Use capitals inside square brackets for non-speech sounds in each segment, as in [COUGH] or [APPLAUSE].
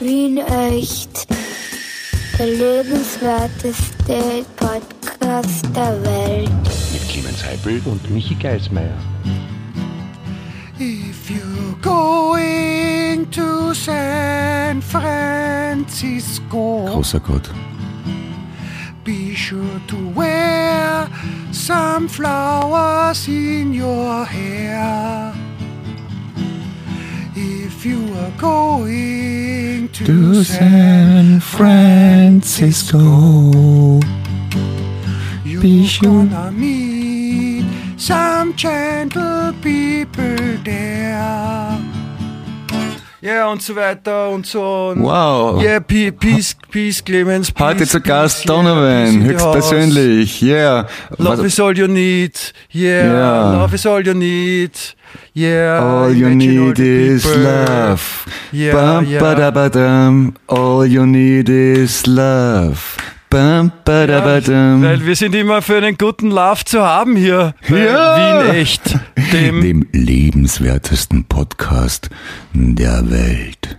Wien echt. Der lebenswerteste Podcast der Welt. Mit Clemens Heipel und Michi Geismeier. If you're going to San Francisco, Großer Gott. be sure to wear some flowers in your hair. If you are going to, To San Francisco. you're be sure- gonna meet some gentle people there. Ja, und so weiter und so. Und Wow. Yeah, pe- peace, peace, Clemens. Peace, Heute zu Gast yeah, Donovan, höchstpersönlich. Yeah. Love is all you need. Yeah, Yeah. love is all you need. Yeah. All you need is people. love. Yeah, Bum, yeah. badabadum. All you need is love. Bum, badabadum. Weil wir sind immer für einen guten Love zu haben hier bei Ja. Wien echt. Dem Dem lebenswertesten Podcast der Welt.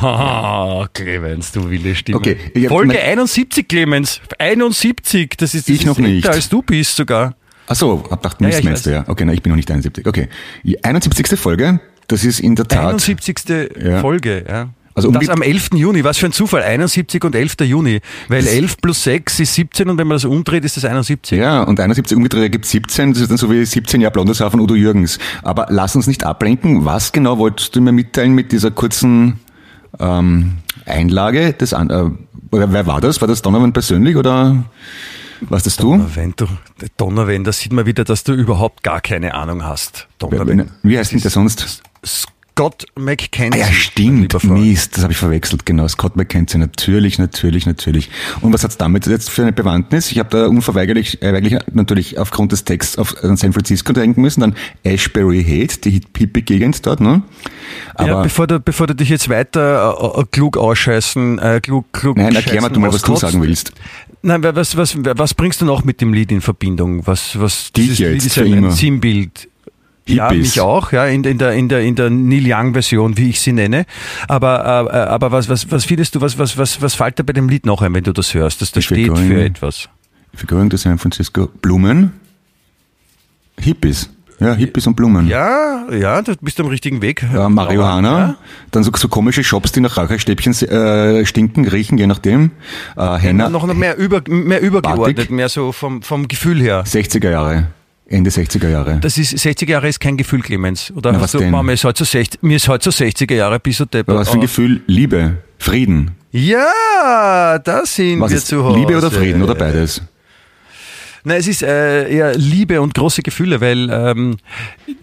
Haha, Clemens, du wilde Stimme. Okay, Folge mein- 71, Clemens. 71, das ist, das Ich ist noch älter, nicht. als du bist sogar. Ach so, hab gedacht, Ja, Mist ja, ich meinst du, weiß. ja. Okay, na, ich bin noch nicht 71. Okay. Die 71. Folge, das ist in der Tat. 71. Ja. Folge, ja. Also um das am 11. Juni, was für ein Zufall, 71 und 11. Juni. Weil 11 plus 6 ist 17 und wenn man das umdreht, ist das 71. Ja, und 71 umgedreht ergibt 17, das ist dann so wie 17 Jahre Blondeshaar von Udo Jürgens. Aber lass uns nicht ablenken, was genau wolltest du mir mitteilen mit dieser kurzen ähm, Einlage? Des an, äh, oder wer war das? War das Donovan persönlich oder was das du? Wenn du, Donnerwen, da sieht man wieder, dass du überhaupt gar keine Ahnung hast. Donnerwen. Wie heißt denn der sonst? Scott McKenzie. Ah ja, stimmt. Mist, das habe ich verwechselt, genau. Scott McKenzie, natürlich, natürlich, natürlich. Und was hat's damit jetzt für eine Bewandtnis? Ich habe da unverweigerlich äh, natürlich aufgrund des Texts auf an San Francisco denken müssen, dann Ashbury Head, die Hippie-Gegend dort, ne? ja, Aber bevor du, bevor du dich jetzt weiter äh, äh, klug ausscheißen, äh, klug, klug nein, erklär mal du mal, was du sagen willst. Nein, wa- was, was, was bringst du noch mit dem Lied in Verbindung? Was, was, dieses jetzt, Lied ist ein, ein Sinnbild. Ja, mich auch, ja, in, in der, in der, in der Neil Young Version, wie ich sie nenne. Aber, äh, aber was, was, was findest du, was, was, was, was fällt dir bei dem Lied noch ein, wenn du das hörst, dass will steht für etwas? If you're going to San Francisco, Blumen? Hippies. Ja, Hippies und Blumen. Ja, ja, du bist am richtigen Weg. Ja, Marihuana, dann so, so komische Shops, die nach Räucherstäbchen äh, stinken, riechen, je nachdem. Äh, Henna, Noch, noch mehr, über, mehr übergeordnet, Batik? mehr so vom, vom Gefühl her. 60er Jahre, Ende 60er Jahre. Das ist, 60 Jahre ist kein Gefühl, Clemens. Oder Na, hast was du, denn? Mama, mir ist heute so 60, mir ist heute so 60er Jahre, bist du deppert. Was für ein Gefühl? Liebe, Frieden. Ja, da sind Was wir ist zu Hause. Liebe oder Frieden oder beides? Nein, es ist äh, eher Liebe und große Gefühle, weil ähm,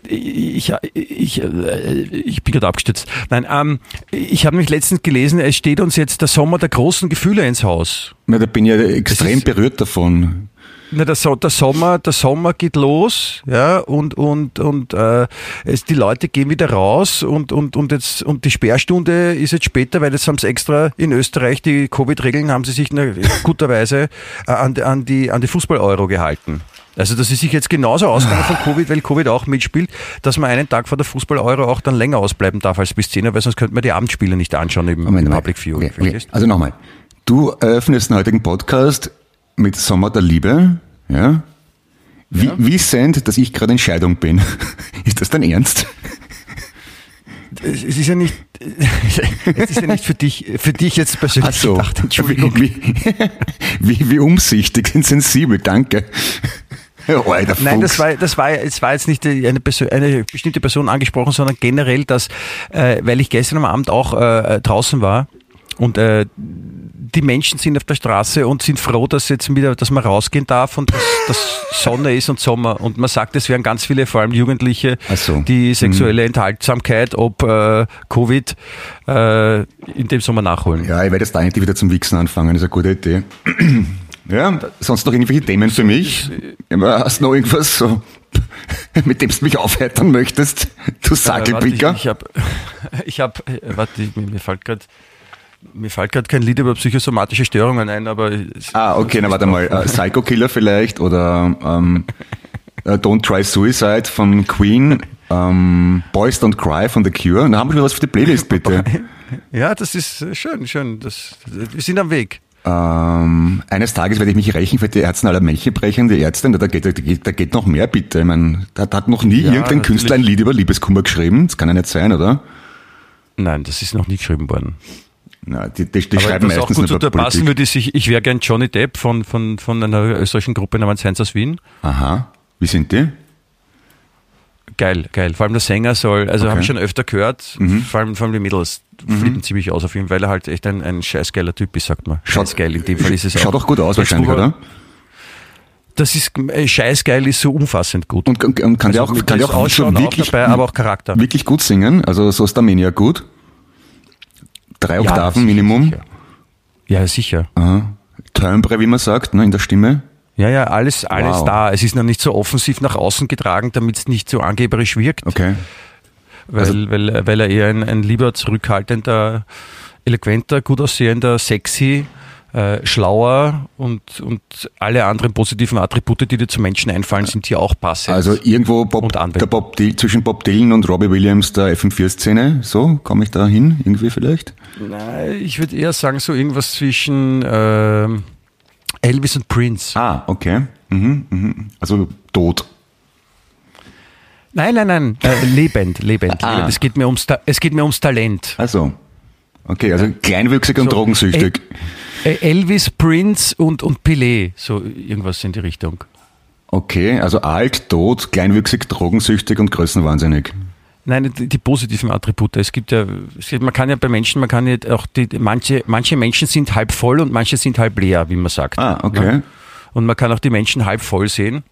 ich, ich, äh, ich bin gerade abgestürzt. Nein, ähm, ich habe mich letztens gelesen, es steht uns jetzt der Sommer der großen Gefühle ins Haus. Na, da bin ich ja extrem berührt davon. Na, der, so der Sommer, der Sommer geht los, ja, und und und äh, es, die Leute gehen wieder raus und und und jetzt und die Sperrstunde ist jetzt später, weil jetzt haben sie extra in Österreich die Covid-Regeln haben sie sich guterweise äh, an, die- an die an die Fußball-Euro gehalten. Also dass sie sich jetzt genauso ausgegangen von Covid, weil Covid auch mitspielt, dass man einen Tag vor der Fußball-Euro auch dann länger ausbleiben darf als bis 10 Uhr, weil sonst könnte man die Abendspiele nicht anschauen im Moment. Public Viewing. Okay, okay. Also nochmal. Du eröffnest den heutigen Podcast mit Sommer der Liebe, ja? Wie, wie send, dass ich gerade in Scheidung bin? [LAUGHS] Ist das dein Ernst? Es ist ja nicht, [LAUGHS] es ist ja nicht für dich, für dich jetzt persönlich Ach so. gedacht, Entschuldigung. Wie, wie, wie umsichtig und sensibel, danke. Oh, Nein, das war, das war, es war jetzt nicht eine, Person, eine bestimmte Person angesprochen, sondern generell, dass, äh, weil ich gestern am Abend auch äh, draußen war und äh, die Menschen sind auf der Straße und sind froh, dass jetzt wieder, dass man rausgehen darf und dass, dass Sonne ist und Sommer. Und man sagt, es wären ganz viele, vor allem Jugendliche, so. die sexuelle Enthaltsamkeit, ob äh, Covid, äh, in dem Sommer nachholen. Ja, ich werde jetzt da endlich wieder zum Wichsen anfangen, ist eine gute Idee. [CLEARS THROAT] Ja, sonst noch irgendwelche Themen für mich? Hast du noch irgendwas so, [LAUGHS] mit dem du mich aufheitern möchtest? Du Äh, Sackelpicker? warte, Ich, ich habe, [LAUGHS] ich hab, äh, warte, mir fällt gerade mir fällt gerade kein Lied über psychosomatische Störungen ein, aber Ah, okay, na warte mal. Äh, Psycho Killer vielleicht oder ähm, [LAUGHS] äh, Don't Try Suicide von Queen, ähm, Boys Don't Cry von The Cure. Na, haben wir was für die Playlist, bitte. [LAUGHS] Ja, das ist schön, schön. Das, wir sind am Weg. Ähm, eines Tages werde ich mich rächen für die Ärzte aller Männchen die Ärztin, da geht, da, geht, da geht noch mehr bitte. Ich meine, da hat noch nie Ja, irgendein natürlich. Künstler ein Lied über Liebeskummer geschrieben. Das kann ja nicht sein, oder? Nein, das ist noch nie geschrieben worden. Na, die, die, die schreiben auch meistens gut zu passen würde, ist, ich, ich wäre gern Johnny Depp von, von, von einer österreichischen Gruppe namens Heinz aus Wien. Aha. Wie sind die? Geil, geil. Vor allem der Sänger soll, also Okay. habe ich schon öfter gehört, vor, allem, vor allem die Mädels flippen ziemlich aus auf ihn, weil er halt echt ein, ein scheißgeiler Typ ist, sagt man. Scheißgeil, in dem Fall ist es Schaut auch gut aus wahrscheinlich, wir- oder? Das ist, äh, scheißgeil ist so umfassend gut. Und, und, und kann der Also auch, mit kann der das auch auch wirklich, dabei, aber auch Charakter. wirklich gut singen? Also so Starmania gut? Drei Oktaven sicher, Minimum? Sicher. Ja, sicher. Aha. Timbre, wie man sagt, ne, in der Stimme. Ja, ja, alles, alles Wow. da. Es ist noch nicht so offensiv nach außen getragen, damit es nicht so angeberisch wirkt, Okay. weil, Also- weil, weil er eher ein, ein lieber zurückhaltender, eloquenter, gut aussehender, sexy, äh, schlauer und, und alle anderen positiven Attribute, die dir zu Menschen einfallen, sind hier auch passend. Also irgendwo Bob, Und der Bob Dylan, zwischen Bob Dylan und Robbie Williams der FM4-Szene. So, komme ich da hin? Irgendwie vielleicht? Nein, ich würde eher sagen, so irgendwas zwischen ähm, Elvis und Prince. Ah, okay. Mhm, mhm. Also tot. Nein, nein, nein, äh, lebend, lebend. Ah. lebend. Es, geht mir ums, es geht mir ums Talent. Also. Okay, also kleinwüchsig und So, drogensüchtig. Äh, Elvis, Prince und, und Pelé, so irgendwas in die Richtung. Okay, also alt, tot, kleinwüchsig, drogensüchtig und größenwahnsinnig. Nein, die, die positiven Attribute. Es gibt ja, es gibt, man kann ja bei Menschen, man kann ja auch die, manche, manche Menschen sind halb voll und manche sind halb leer, wie man sagt. Ah, okay. Ja? Und man kann auch die Menschen halb voll sehen.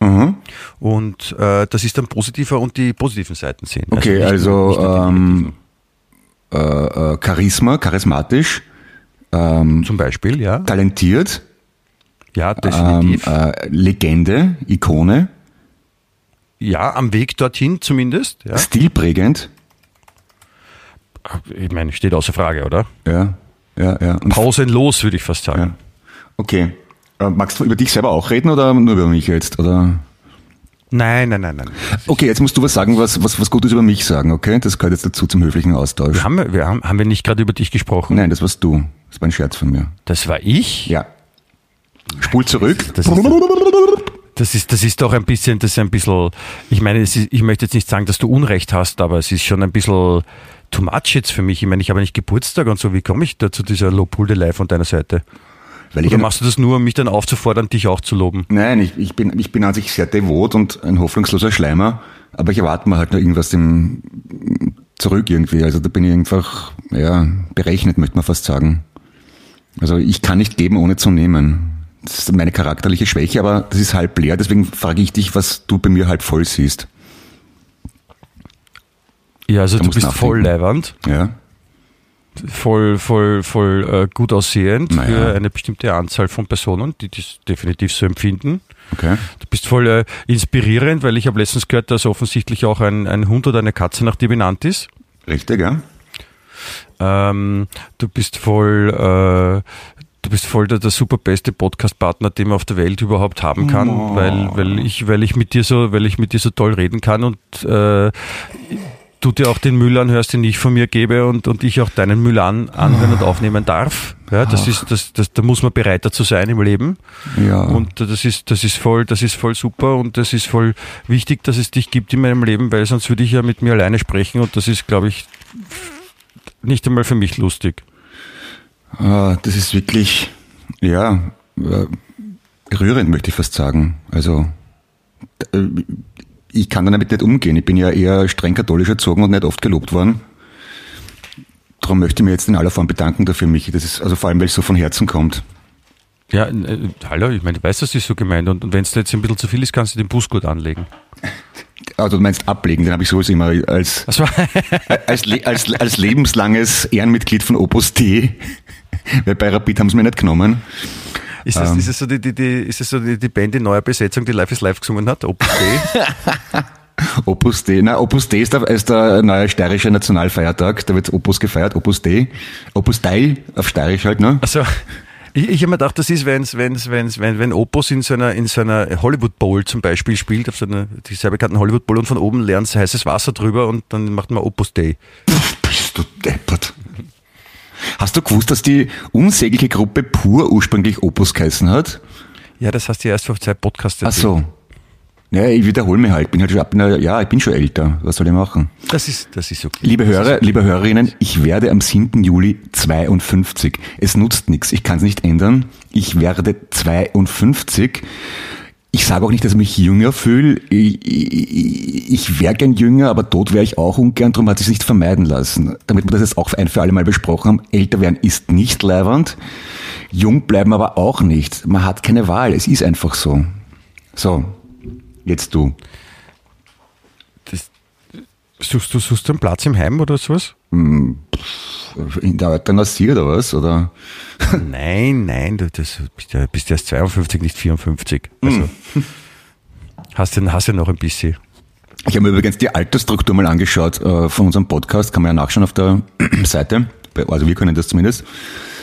Mhm. Und äh, das ist dann positiver und die positiven Seiten sehen. Okay, nicht also, nicht nur die ähm. Äh, äh, Charisma, charismatisch, Zum Beispiel, ja. talentiert, Ja, ähm, definitiv. äh, Legende, Ikone, ja, am Weg dorthin zumindest. Ja. stilprägend. Ich meine, steht außer Frage, oder? Ja, ja, ja. Und Pausenlos, würde ich fast sagen. Ja. Okay. Äh, magst du über dich selber auch reden oder nur über mich jetzt? Oder? Nein, nein, nein, nein. Okay, jetzt musst du was sagen, was, was, was Gutes über mich sagen, okay? Das gehört jetzt dazu zum höflichen Austausch. Wir haben, wir haben, haben wir nicht gerade über dich gesprochen? Nein, das warst du. Das war ein Scherz von mir. Das war ich? Ja. Spul zurück. Das ist, das ist, das ist doch ein bisschen, das ist ein bisschen, ich meine, ist, ich möchte jetzt nicht sagen, dass du Unrecht hast, aber es ist schon ein bisschen too much jetzt für mich. Ich meine, ich habe nicht Geburtstag und so. Wie komme ich da zu dieser Lobhudelei von deiner Seite? Weil ich Oder machst du das nur, um mich dann aufzufordern, dich auch zu loben? nein, ich, ich, bin, ich bin an sich sehr devot und ein hoffnungsloser Schleimer, aber ich erwarte mir halt nur irgendwas im, zurück irgendwie. Also da bin ich einfach, ja, berechnet, möchte man fast sagen. Also ich kann nicht geben, ohne zu nehmen. Das ist meine charakterliche Schwäche, aber das ist halb leer, deswegen frage ich dich, was du bei mir halb voll siehst. Ja, also du musst bist nachdenken. voll leiwand, Ja? Voll, voll, voll äh, gut aussehend Naja. für eine bestimmte Anzahl von Personen, die das definitiv so empfinden. Okay. Du bist voll äh, inspirierend, weil ich habe letztens gehört, dass offensichtlich auch ein, ein Hund oder eine Katze nach dir benannt ist. Richtig, ja? Ähm, du bist voll, äh, du bist voll der, der super beste Podcast-Partner, den man auf der Welt überhaupt haben kann, weil, weil ich, weil ich mit dir so, weil ich mit dir so toll reden kann und äh, du dir auch den Müll anhörst, den ich von mir gebe und, und ich auch deinen Müll an, anhören und aufnehmen darf. Ja, das ist, das, das, da muss man bereit dazu sein im Leben. Ja. Und das ist, das ist voll, das ist voll super und das ist voll wichtig, dass es dich gibt in meinem Leben, weil sonst würde ich ja mit mir alleine sprechen und das ist, glaube ich, nicht einmal für mich lustig. Ah, das ist wirklich, ja, äh, rührend, möchte ich fast sagen. Also, äh, ich kann damit nicht umgehen. Ich bin ja eher streng katholisch erzogen und nicht oft gelobt worden. Darum möchte ich mir jetzt in aller Form bedanken dafür, Michi. Das ist, also vor allem, weil es so von Herzen kommt. Ja, äh, hallo, ich meine, du weißt, das ist so gemeint und, und wenn es jetzt ein bisschen zu viel ist, kannst du den Bußgurt anlegen. [LAUGHS] Also du meinst ablegen, den habe ich sowieso immer als, Das war, als, als, als lebenslanges Ehrenmitglied von Opus D. Weil [LAUGHS] bei Rapid haben sie mir nicht genommen. Ist, das, ist es so die, die, die, ist es so die, die Band in neuer Besetzung, die Life is Life gesungen hat? Opus Dei? [LAUGHS] Opus D, na, Opus D ist der, ist der neue steirische Nationalfeiertag, da wird Opus gefeiert, Opus D. Opus Dei auf steirisch halt, ne? Also, ich, ich habe mir gedacht, das ist, wenn's, wenn's, wenn's, wenn, wenn Opus in so einer, in so einer Hollywood Bowl zum Beispiel spielt, auf so einer, die sehr bekannten Hollywood Bowl und von oben lernt heißes Wasser drüber und dann macht man Opus Day. Bist du deppert. Hast du gewusst, dass die unsägliche Gruppe Pur ursprünglich Opus geheißen hat? Ja, das hast du erst vor zwei Podcasts Ach so. Ja, ich wiederhole mich halt. Bin halt schon, bin, ja, ich bin schon älter. Was soll ich machen? Das ist, das ist okay. Liebe Hörer, liebe Hörerinnen, ich werde am 7. Juli 52. Es nutzt nichts. Ich kann es nicht ändern. Ich werde 52. Ich sage auch nicht, dass ich mich jünger fühle. Ich, ich, ich wäre gern jünger, aber tot wäre ich auch ungern. Darum hat es sich nicht vermeiden lassen. Damit wir das jetzt auch ein für alle Mal besprochen haben. Älter werden ist nicht leibernd. Jung bleiben aber auch nicht. Man hat keine Wahl. Es ist einfach so. So, jetzt du. Das, suchst du suchst du einen Platz im Heim oder sowas? In der Euthanasie oder was? Oder? [LAUGHS] Nein, nein, du das, bist, ja, bist erst 52, nicht 54. Also, hast, du, hast ja noch ein bisschen. Ich habe mir übrigens die Altersstruktur mal angeschaut äh, von unserem Podcast, kann man ja nachschauen auf der [CLEARS THROAT] Seite. Also wir können das zumindest.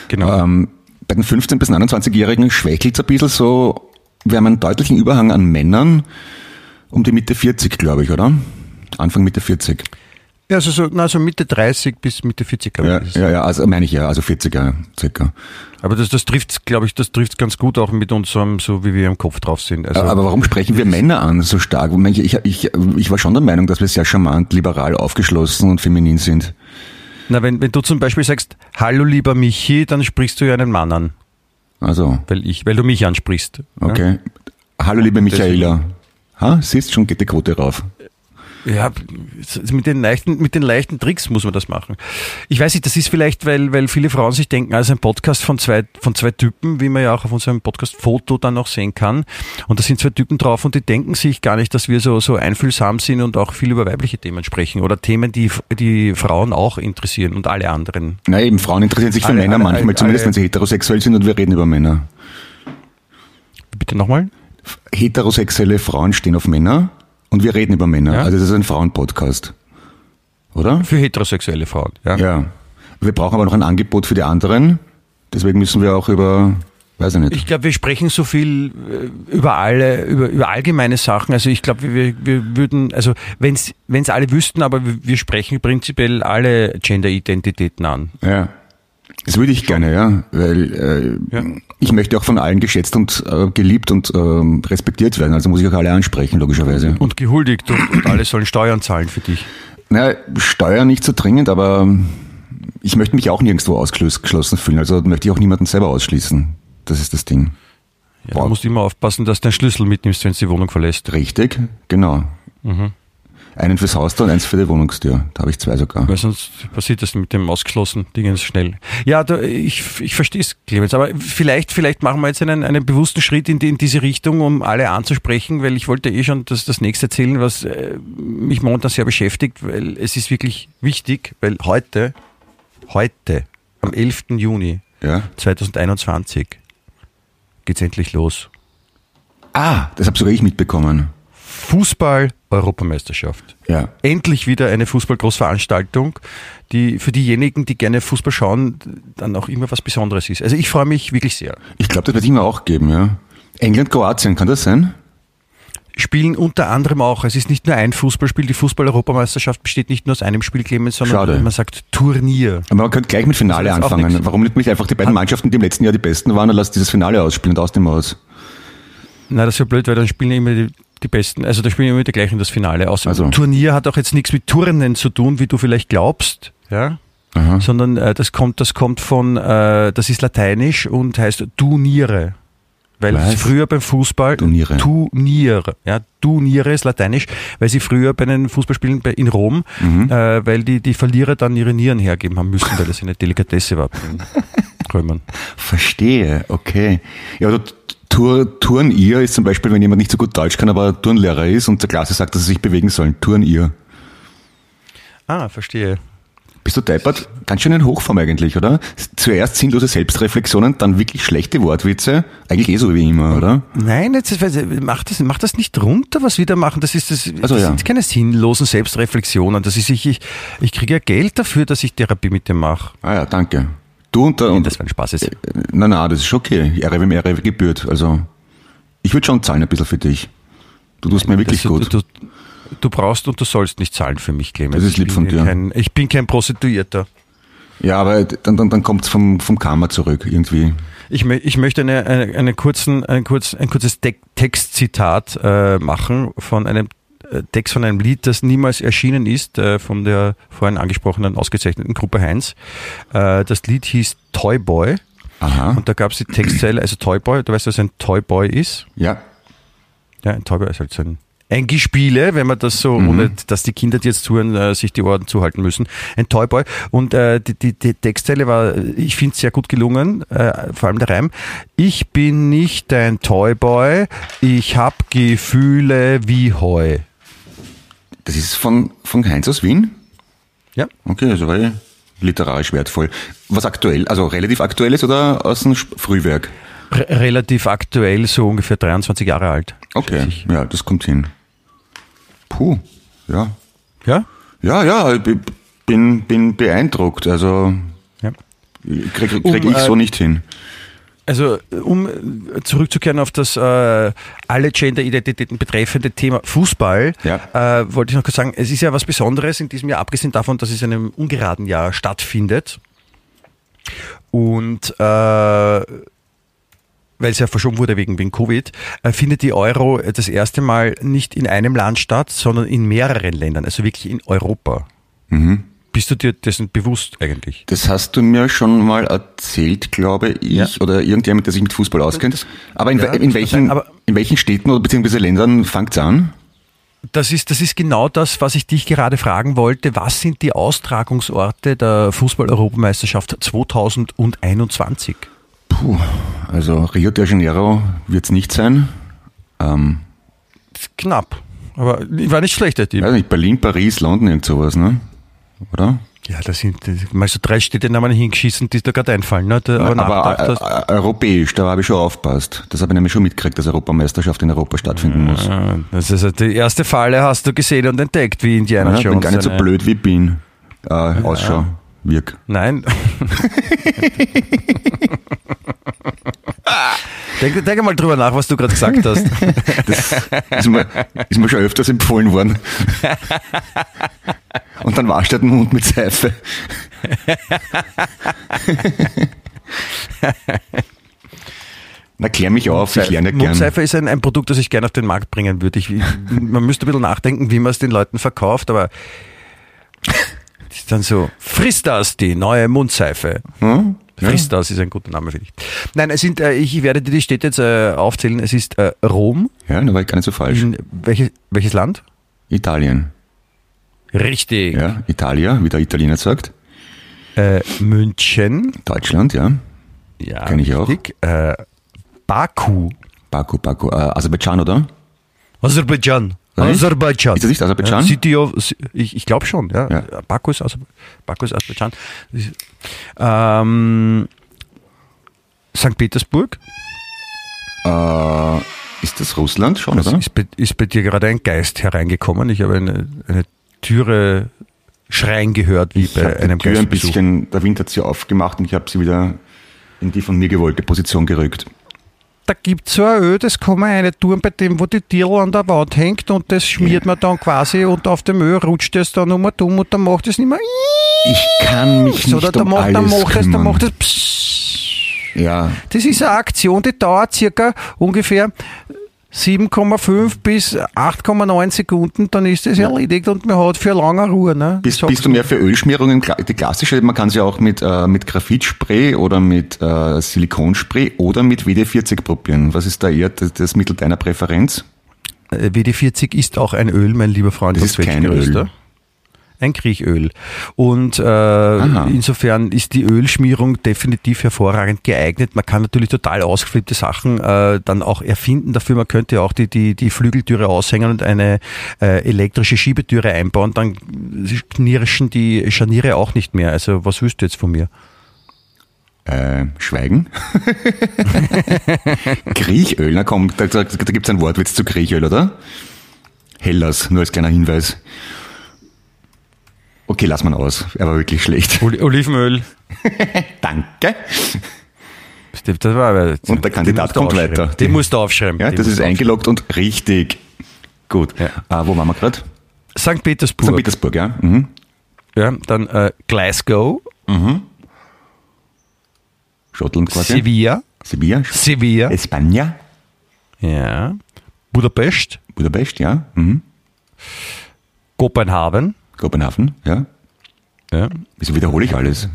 Genau. Ähm, bei den 15- bis 29-Jährigen schwächelt es ein bisschen so. Wir haben einen deutlichen Überhang an Männern um die Mitte 40, glaube ich, oder? Anfang Mitte 40. Ja, also so, na, so Mitte 30 bis Mitte 40, glaube Ja, ich. ist- ja, ja, also meine ich ja, also 40er circa. Aber das, das trifft, glaube ich, das trifft ganz gut auch mit unserem, so wie wir im Kopf drauf sind. Also, Aber warum sprechen wir Männer an so stark? Ich, ich, ich, ich war schon der Meinung, dass wir sehr charmant, liberal, aufgeschlossen und feminin sind. na, wenn, wenn du zum Beispiel sagst, hallo lieber Michi, dann sprichst du ja einen Mann an, Also, weil ich, weil du mich ansprichst. Ja? okay. Hallo liebe Michaela. Ha, siehst schon, geht die Quote rauf. Ja, mit den leichten, mit den leichten Tricks muss man das machen. Ich weiß nicht, das ist vielleicht, weil, weil viele Frauen sich denken, also ein Podcast von zwei, von zwei Typen, wie man ja auch auf unserem Podcast-Foto dann noch sehen kann. Und da sind zwei Typen drauf und die denken sich gar nicht, dass wir so, so einfühlsam sind und auch viel über weibliche Themen sprechen oder Themen, die, die Frauen auch interessieren und alle anderen. Na eben, Frauen interessieren sich für Alle- Männer alle- manchmal, alle- zumindest wenn sie heterosexuell sind und wir reden über Männer. Bitte nochmal? Heterosexuelle Frauen stehen auf Männer und wir reden über Männer. Ja. Also das ist ein Frauenpodcast. Oder? Für heterosexuelle Frauen, ja. Ja. Wir brauchen aber noch ein Angebot für die anderen. Deswegen müssen wir auch über, weiß ich nicht. Ich glaube, wir sprechen so viel äh, über alle, über, über allgemeine Sachen. Also ich glaube, wir, wir würden, also wenn es alle wüssten, aber wir, wir sprechen prinzipiell alle Gender-Identitäten an. Ja. Das würde ich gerne, ja, weil äh, Ja. ich möchte auch von allen geschätzt und äh, geliebt und ähm, respektiert werden. Also muss ich auch alle ansprechen, logischerweise. Und gehuldigt und, und alle sollen Steuern zahlen für dich. Na, Steuer nicht so dringend, aber ich möchte mich auch nirgendwo ausgeschlossen fühlen. Also möchte ich auch niemanden selber ausschließen. Das ist das Ding. Ja, du musst immer aufpassen, dass du deinen Schlüssel mitnimmst, wenn du die Wohnung verlässt. Richtig, genau. Einen fürs Haustür und eins für die Wohnungstür. Da habe ich zwei sogar. Weil sonst passiert das mit dem ausgeschlossenen Dingen schnell. Ja, da, ich, ich verstehe es, Clemens, aber vielleicht, vielleicht machen wir jetzt einen, einen bewussten Schritt in, die, in diese Richtung, um alle anzusprechen, weil ich wollte eh schon das, das nächste erzählen, was äh, mich momentan sehr beschäftigt, weil es ist wirklich wichtig, weil heute, heute, am 11. Juni Ja. 2021 geht's endlich los. Ah, das habe sogar ich mitbekommen. Fußball-Europameisterschaft. Ja. endlich wieder eine Fußballgroßveranstaltung, die für diejenigen, die gerne Fußball schauen, dann auch immer was Besonderes ist. Also ich freue mich wirklich sehr. Ich glaube, das wird immer auch geben, ja. England, Kroatien, kann das sein? Spielen unter anderem auch, es ist nicht nur ein Fußballspiel, die Fußball-Europameisterschaft besteht nicht nur aus einem Spiel, Clemens, sondern Schade. man sagt Turnier. Aber man könnte gleich mit Finale anfangen. Warum nicht, nicht einfach die beiden Mannschaften, die im letzten Jahr die besten waren, und lass dieses Finale ausspielen und aus dem aus? Na, das ist ja blöd, weil dann spielen ja immer die, die Besten, also da spielen immer die gleichen das Finale aus. Also. Turnier hat auch jetzt nichts mit Turnen zu tun, wie du vielleicht glaubst, ja, Aha. sondern äh, das kommt, das kommt von, äh, das ist lateinisch und heißt Turniere. Weil Was? früher beim Fußball Turniere. Turnier, ja, Turniere ist lateinisch, weil sie früher bei den Fußballspielen in Rom, Mhm. äh, weil die, die Verlierer dann ihre Nieren hergeben haben müssen, weil das eine Delikatesse war bei den Römern. Verstehe, okay. Ja, aber Tour, Turnier ist zum Beispiel, wenn jemand nicht so gut Deutsch kann, aber Turnlehrer ist und der Klasse sagt, dass sie sich bewegen sollen. Turnier. Ah, verstehe. Bist du deppert? Ganz schön in Hochform eigentlich, oder? Zuerst sinnlose Selbstreflexionen, dann wirklich schlechte Wortwitze. Eigentlich eh so wie immer, oder? Nein, jetzt, mach, das, mach das nicht runter, was wir da machen. Das, ist, das, Also das ja. sind keine sinnlosen Selbstreflexionen. Das ist, ich, ich, ich kriege ja Geld dafür, dass ich Therapie mit dem mache. Ah ja, danke. Du und, der, und Das war ein Spaß. Jetzt. na na, das ist schon okay. Ehre wem Ehre gebührt. Also, ich würde schon zahlen ein bisschen für dich. Du tust mir wirklich gut. Du, du, du brauchst und du sollst nicht zahlen für mich, Clemens. Das ist lieb Ich von bin dir. Kein, ich bin kein Prostituierter. Ja, aber dann, dann, dann kommt es vom, vom Karma zurück, irgendwie. Ich, ich möchte eine, eine, eine kurzen, ein, kurz, ein kurzes Te Textzitat äh, machen von einem äh, Text von einem Lied, das niemals erschienen ist, äh, von der vorhin angesprochenen ausgezeichneten Gruppe Heinz. Äh, das Lied hieß Toy Boy Aha. und da gab es die Textzeile, also Toy Boy, du weißt, was ein Toy Boy ist? Ja. Ja, ein Toy Boy ist halt so ein ein Gespiele, wenn man das so, Mhm. ohne dass die Kinder, die jetzt zuhören, äh, sich die Ohren zuhalten müssen. Ein Toyboy. Und äh, die, die, die Textzeile war, ich finde sehr gut gelungen, äh, vor allem der Reim. Ich bin nicht dein Toyboy, ich hab Gefühle wie Heu. Das ist von, von Heinz aus Wien? Ja. Okay, also war literarisch wertvoll. Was aktuell, also relativ aktuell ist oder aus dem Frühwerk? R relativ aktuell, so ungefähr 23 Jahre alt. Okay, ja, das kommt hin. Puh, ja. Ja? Ja, ja, ich bin, bin beeindruckt. Also Ja. krieg, krieg Um, ich äh, so nicht hin. Also um äh, zurückzukehren auf das äh, alle Gender-Identitäten betreffende Thema Fußball, Ja. äh, wollte ich noch kurz sagen, es ist ja was Besonderes in diesem Jahr, abgesehen davon, dass es in einem ungeraden Jahr stattfindet. Und äh, weil es ja verschoben wurde wegen, wegen Covid, äh, findet die Euro das erste Mal nicht in einem Land statt, sondern in mehreren Ländern, also wirklich in Europa. Mhm. Bist du dir dessen bewusst eigentlich? Das hast du mir schon mal erzählt, glaube ich, Ja. oder irgendjemand, der sich mit Fußball auskennt. Aber in, Ja, in, welchen, aber- in welchen Städten oder beziehungsweise Ländern fängt es an? Das ist, das ist genau das, was ich dich gerade fragen wollte. Was sind die Austragungsorte der Fußball-Europameisterschaft 2021? Puh, also Rio de Janeiro wird es nicht sein. Ähm, knapp. Aber war nicht schlecht, der Team. weiß nicht, Berlin, Paris, London, irgend sowas, ne? Oder? Ja, da sind das- mal so drei Städte haben wir hingeschissen, die dir gerade einfallen. Ne? Da, aber Aber äh, äh, europäisch, da habe ich schon aufpasst. Das habe ich nämlich schon mitgekriegt, dass Europameisterschaft in Europa stattfinden muss. Ah, Das ist also die erste Falle hast du gesehen und entdeckt, wie Indiana Ja, ich Jones. bin gar nicht so blöd wie bin. Äh, Ausschau, wirk. Nein. [LAUGHS] denk, denk mal drüber nach, was du gerade gesagt hast. Ist mir, ist mir schon öfters empfohlen worden. [LAUGHS] Und dann wascht er den Mund mit Seife. Na, klär mich auf, ich lerne ja gern. Mundseife ist ein, ein Produkt, das ich gerne auf den Markt bringen würde. Ich, man müsste ein bisschen nachdenken, wie man es den Leuten verkauft, aber ist dann so, friss das, die neue Mundseife. Hm? Friss das ist ein guter Name, finde ich. Nein, es sind, äh, ich werde dir die Städte jetzt äh, aufzählen. Es ist äh, Rom. Ja, da war ich gar nicht so falsch. In, welche, welches Land? Italien. Richtig. Ja, Italia, wie der Italiener sagt. Äh, München. Deutschland, ja. Ja, Kenn ich auch. richtig. Äh, Baku. Baku, Baku. Äh, Aserbaidschan, oder? Aserbaidschan. Aserbaidschan. Ist das nicht Aserbaidschan? Ja, City of, ich ich glaube schon, ja. Ja. Baku ist, Aser, Baku ist Aserbaidschan. Ähm, St. Petersburg. Äh, ist das Russland schon, Das oder? ist, bei, ist bei dir gerade ein Geist hereingekommen. Ich habe eine, eine Türe schreien gehört, wie Ich bei habe die einem Tür ein bisschen, der Wind hat sie aufgemacht und ich habe sie wieder in die von mir gewollte Position gerückt. Da gibt es so ein Öl, das kann man eine tun, bei dem, wo die Dirl an der Wand hängt und das schmiert man dann quasi und auf dem Öl rutscht es dann um und um und dann macht es nicht mehr Ich kann mich so, nicht oder dann um macht, alles dann macht es, dann macht es. Ja, Das ist eine Aktion, die dauert circa ungefähr 7,5 bis 8,9 Sekunden, dann ist es erledigt und man hat für lange Ruhe. Ne? bist, bist du mehr für Ölschmierungen, die klassische, man kann sie auch mit, äh, mit Graphitspray oder mit äh, Silikonspray oder mit WD-40 probieren. Was ist da eher das, das Mittel deiner Präferenz? Äh, WD-40 ist auch ein Öl, mein lieber Freund. Das ist kein. Öl. Ein Kriechöl. Und äh, insofern ist die Ölschmierung definitiv hervorragend geeignet. Man kann natürlich total ausgeflippte Sachen äh, dann auch erfinden. Dafür man könnte auch die, die, die Flügeltüre aushängen und eine äh, elektrische Schiebetüre einbauen. Dann knirschen die Scharniere auch nicht mehr. Also was willst du jetzt von mir? Äh, Schweigen? [LAUGHS] Kriechöl, na komm, da, da, da gibt es ein Wortwitz zu Kriechöl, oder? Hellas, nur als kleiner Hinweis. Okay, lass mal aus. Er war wirklich schlecht. Oli Olivenöl. [LAUGHS] Danke. Das war, Und der Kandidat den kommt weiter. Den musst du aufschreiben. Ja, Den das ist eingeloggt und richtig. Gut. Ja. Äh, wo waren wir gerade? St. Petersburg. St. Petersburg, ja. Mhm. Ja, dann äh, Glasgow. Schottland quasi. Sevilla. Sevilla. Sevilla. España. Ja. Budapest. Budapest, ja. Mhm. Kopenhagen. Kopenhagen, ja. Ja. Wieso wiederhole ich alles?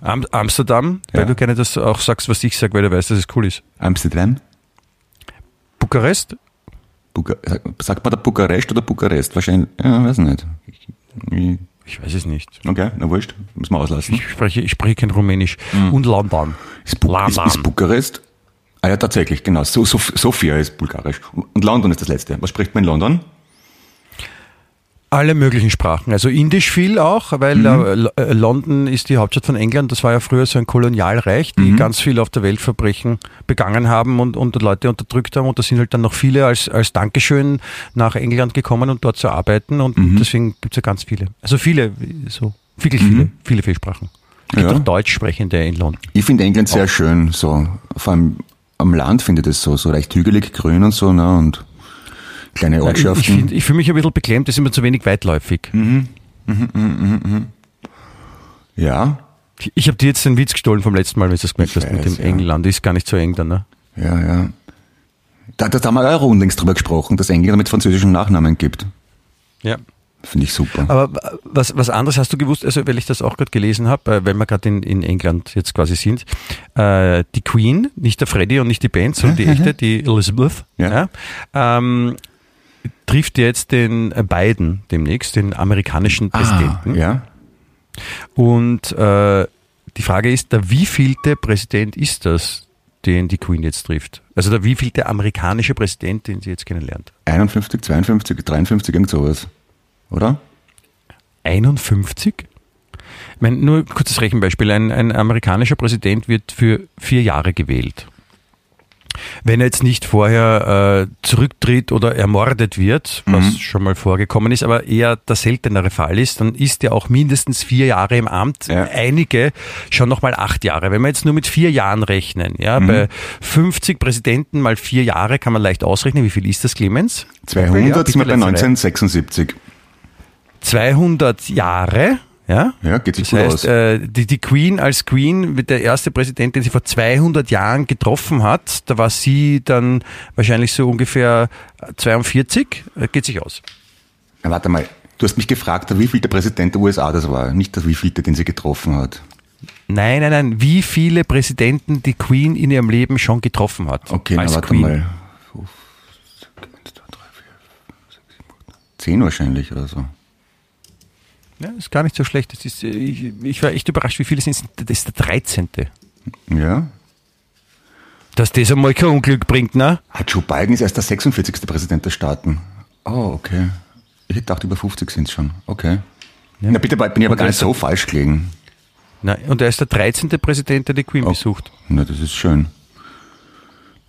Am Amsterdam, Ja. weil du gerne das auch sagst, was ich sage, weil du weißt, dass es cool ist. Amsterdam? Bukarest. Buka sagt man da Bukarest oder Bukarest? Wahrscheinlich, ja, weiß nicht. Ich- Ich weiß es nicht. Okay, na wurscht, muss man auslassen. Ich spreche, ich spreche kein Rumänisch. Und London. Ist, Bu ist, ist Bukarest? Ah ja, tatsächlich, genau. So, so, Sofia ist bulgarisch. Und London ist das letzte. Was spricht man in London? Alle möglichen Sprachen. Also Indisch viel auch, weil Mhm. äh, äh, London ist die Hauptstadt von England. Das war ja früher so ein Kolonialreich, die Mhm. ganz viel auf der Welt Verbrechen begangen haben und, und Leute unterdrückt haben. Und da sind halt dann noch viele als, als Dankeschön nach England gekommen und dort zu arbeiten. Und Mhm. deswegen gibt es ja ganz viele. Also viele, so wirklich viele, viele, viele Sprachen. Es gibt Ja. auch Deutschsprechende in London. Ich finde England sehr schön, so. Vor allem am Land finde ich das so, so recht hügelig, grün und so, ne, und kleine Ja, Ich, ich, Ortschaften. ich fühle mich ein bisschen beklemmt, das ist immer zu wenig weitläufig. Mhm. ja, Ich, ich habe dir jetzt den Witz gestohlen vom letzten Mal, wenn du das gemerkt hast, mit dem ja. England. Ist gar nicht so eng dann, ne? ja, ja. Da, da haben wir auch rundlings drüber gesprochen, dass England mit französischen Nachnamen gibt. Ja. Finde ich super. Aber was, was anderes hast du gewusst, also weil ich das auch gerade gelesen habe, äh, weil wir gerade in, in England jetzt quasi sind, äh, die Queen, nicht der Freddie und nicht die Band, sondern die [LAUGHS] echte, die Elizabeth, Ja. ja, ähm, trifft jetzt den äh, Biden demnächst, den amerikanischen Präsidenten. Ah, ja. Und äh, die Frage ist, der wievielte Präsident ist das, den die Queen jetzt trifft? Also der wievielte amerikanische Präsident, den sie jetzt kennenlernt? 51, 52, 53, irgend sowas. Oder? 51? Ich meine, nur ein kurzes Rechenbeispiel. Ein, ein amerikanischer Präsident wird für vier Jahre gewählt. Wenn er jetzt nicht vorher äh, zurücktritt oder ermordet wird, was schon mal vorgekommen ist, aber eher der seltenere Fall ist, dann ist er auch mindestens vier Jahre im Amt. Ja. Einige schon noch mal acht Jahre. Wenn wir jetzt nur mit vier Jahren rechnen, ja, bei 50 Präsidenten mal vier Jahre kann man leicht ausrechnen. Wie viel ist das, Clemens? 200 Ja, sind wir bei bitte, letzte Reihe. 1976. 200 Jahre, ja. Ja, geht sich Das gut heißt, aus. äh, die, die Queen als Queen, der erste Präsident, den sie vor 200 Jahren getroffen hat, da war sie dann wahrscheinlich so ungefähr 42, äh, geht sich aus. Ja, warte mal, du hast mich gefragt, wie viel der Präsident der USA das war, nicht der wie viel den sie getroffen hat. Nein, nein, nein, wie viele Präsidenten die Queen in ihrem Leben schon getroffen hat. Okay, na als warte Queen. mal. 1, 2, 3, 4, 5, 6, 7, 8, 10 wahrscheinlich oder so. Ja, ist gar nicht so schlecht. Das ist, äh, ich, ich war echt überrascht, wie viele sind es. Das ist der 13. Ja. Dass das einmal kein Unglück bringt, ne? Ah, Joe Biden ist erst der 46. Präsident der Staaten. Oh, okay. Ich hätte gedacht, über 50 sind es schon. Okay. Na bitte, bin ich aber gar nicht so falsch gelegen. Nein, und er ist der 13. Präsident, der die Queen Oh. besucht. Na, das ist schön.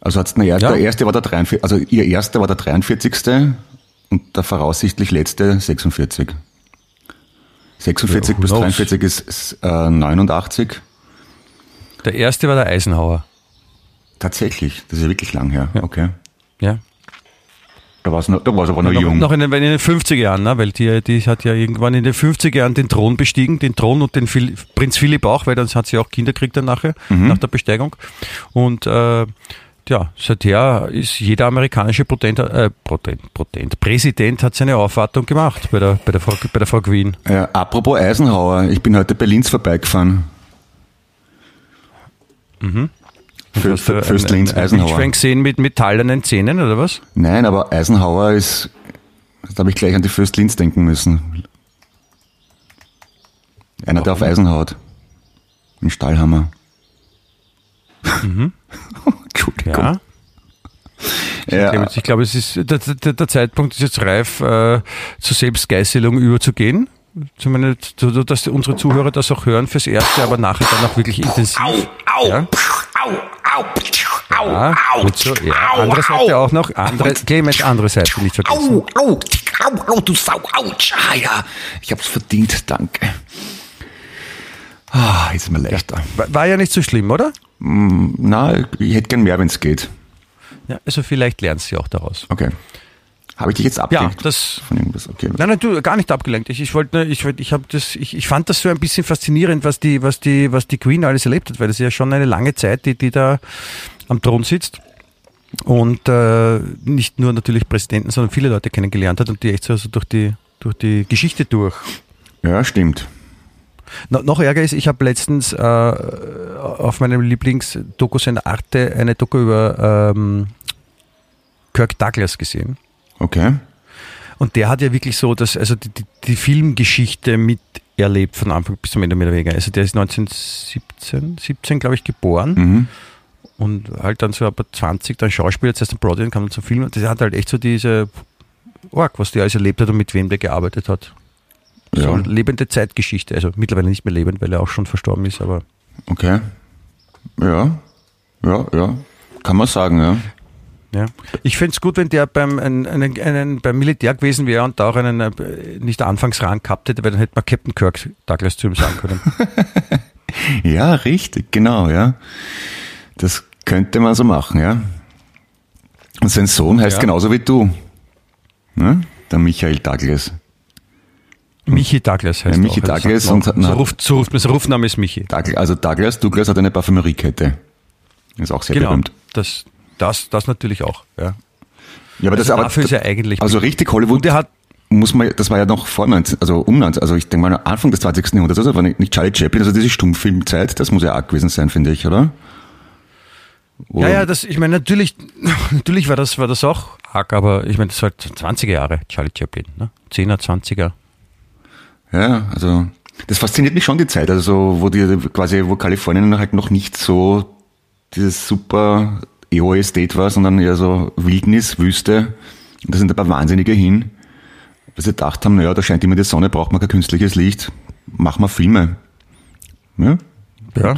Also hat's na, ja, Ja. der erste war der 43, also ihr erster war der 43. und der voraussichtlich letzte 46. 46 Ja, knows? 43 ist, ist äh, 89. Der erste war der Eisenhower. Tatsächlich, das ist ja wirklich lang her. Okay. Ja. Da war es noch, da war's aber noch noch, jung. noch in den, in den 50er Jahren, ne? weil die, die hat ja irgendwann in den 50er Jahren den Thron bestiegen, den Thron und den Phil, Prinz Philipp auch, weil dann hat sie auch Kinder gekriegt dann nachher, Mhm. nach der Besteigung. Und äh, ja, seither ist jeder amerikanische Potent, äh, Potent, Potent, Präsident hat seine Aufwartung gemacht bei der, bei der, Frau, bei der Frau Queen. Ja, apropos Eisenhower, ich bin heute bei Linz vorbeigefahren. Mhm. Für, Hast du für, ein- Fürst ein- Linz ein Eisenhower. Wildschwein gesehen mit metallenen Zähnen oder was? Nein, aber Eisenhower ist, da habe ich gleich an die Fürst Linz denken müssen. Einer, der auf Eisen haut. Ein Stahlhammer. [LAUGHS] Entschuldigung. Ja. Ja, Clemens, Ich glaube, es ist der, der, der Zeitpunkt ist jetzt reif, äh, zur Selbstgeißelung überzugehen. Zumindest, dass unsere Zuhörer das auch hören fürs Erste, aber nachher dann auch wirklich intensiv. Au, Ja. au, au, au, Ja, au, so. Ja, au, andere Seite au, auch noch. Andere, Clemens, andere Seite nicht vergessen. Au, au, au, au, du Sau, ouch. ah ja, ich hab's verdient, danke. Ah, ist mir leichter. War, war ja nicht so schlimm, oder? Na, ich hätte gern mehr, wenn's geht. Ja, also vielleicht lernst du auch daraus. Okay. Habe ich dich jetzt Ja, abgelenkt? das. Von irgendwas? Okay. Nein, nein, du gar nicht abgelenkt. Ich, ich wollte, ich, ich habe das, ich, ich fand das so ein bisschen faszinierend, was die, was die, was die Queen alles erlebt hat, weil das ist ja schon eine lange Zeit, die, die da am Thron sitzt und äh, nicht nur natürlich Präsidenten, sondern viele Leute kennengelernt hat und die echt so also durch die, durch die Geschichte durch. Ja, stimmt. No, noch ärger ist, ich habe letztens äh, auf meinem Lieblingsdoku-Sender Arte eine Doku über ähm, Kirk Douglas gesehen. Okay. Und der hat ja wirklich so, dass, also die, die, die Filmgeschichte miterlebt von Anfang bis zum Ende mehr oder weniger. Also der ist 1917, 17 glaube ich geboren Mhm. und halt dann so ab 20 dann Schauspieler, zuerst am Broadway und kam dann zum Film. Und der hat halt echt so diese Org, was der alles erlebt hat und mit wem der gearbeitet hat. So Ja. lebende Zeitgeschichte. Also mittlerweile nicht mehr lebend, weil er auch schon verstorben ist, aber Okay. Ja. Ja, ja. Kann man sagen, ja. Ja. Ich fände es gut, wenn der beim, einen, einen, einen, beim Militär gewesen wäre und da auch einen äh, nicht Anfangsrang gehabt hätte, weil dann hätte man Captain Kirk Douglas zu ihm sagen können. [LAUGHS] Ja, richtig, genau, ja. Das könnte man so machen, ja. Und sein Sohn heißt Ja. genauso wie du. Ne? Der Michael Douglas. Michi Douglas heißt Ja, Michi er auch. Also Douglas man und hat- so ruft, so ruft, sein Rufname ist Michi. Douglas also Douglas, Douglas hat eine Parfümeriekette. Ist auch sehr Genau. berühmt. Das, das, das natürlich auch. Ja. Ja, aber das Also aber, dafür ist er eigentlich. also richtig Hollywood. Und der hat, muss man, das war ja noch vor 19, also um 19, also ich denke mal Anfang des 20. Jahrhunderts, also war nicht Charlie Chaplin, also diese Stummfilmzeit, das muss ja arg gewesen sein, finde ich, oder? ja, ja, das, ich meine, natürlich, [LAUGHS] natürlich war das, war das auch arg, aber ich meine, das war halt 20er Jahre, Charlie Chaplin, ne? 10er, 20er. Ja, also das fasziniert mich schon die Zeit, also so, wo die quasi, wo Kalifornien halt noch nicht so dieses super EO Estate war, sondern eher so Wildnis, Wüste. Und da sind ein paar Wahnsinnige hin, weil sie gedacht haben, naja, da scheint immer die Sonne, braucht man kein künstliches Licht, machen wir Filme. Ja? Ja.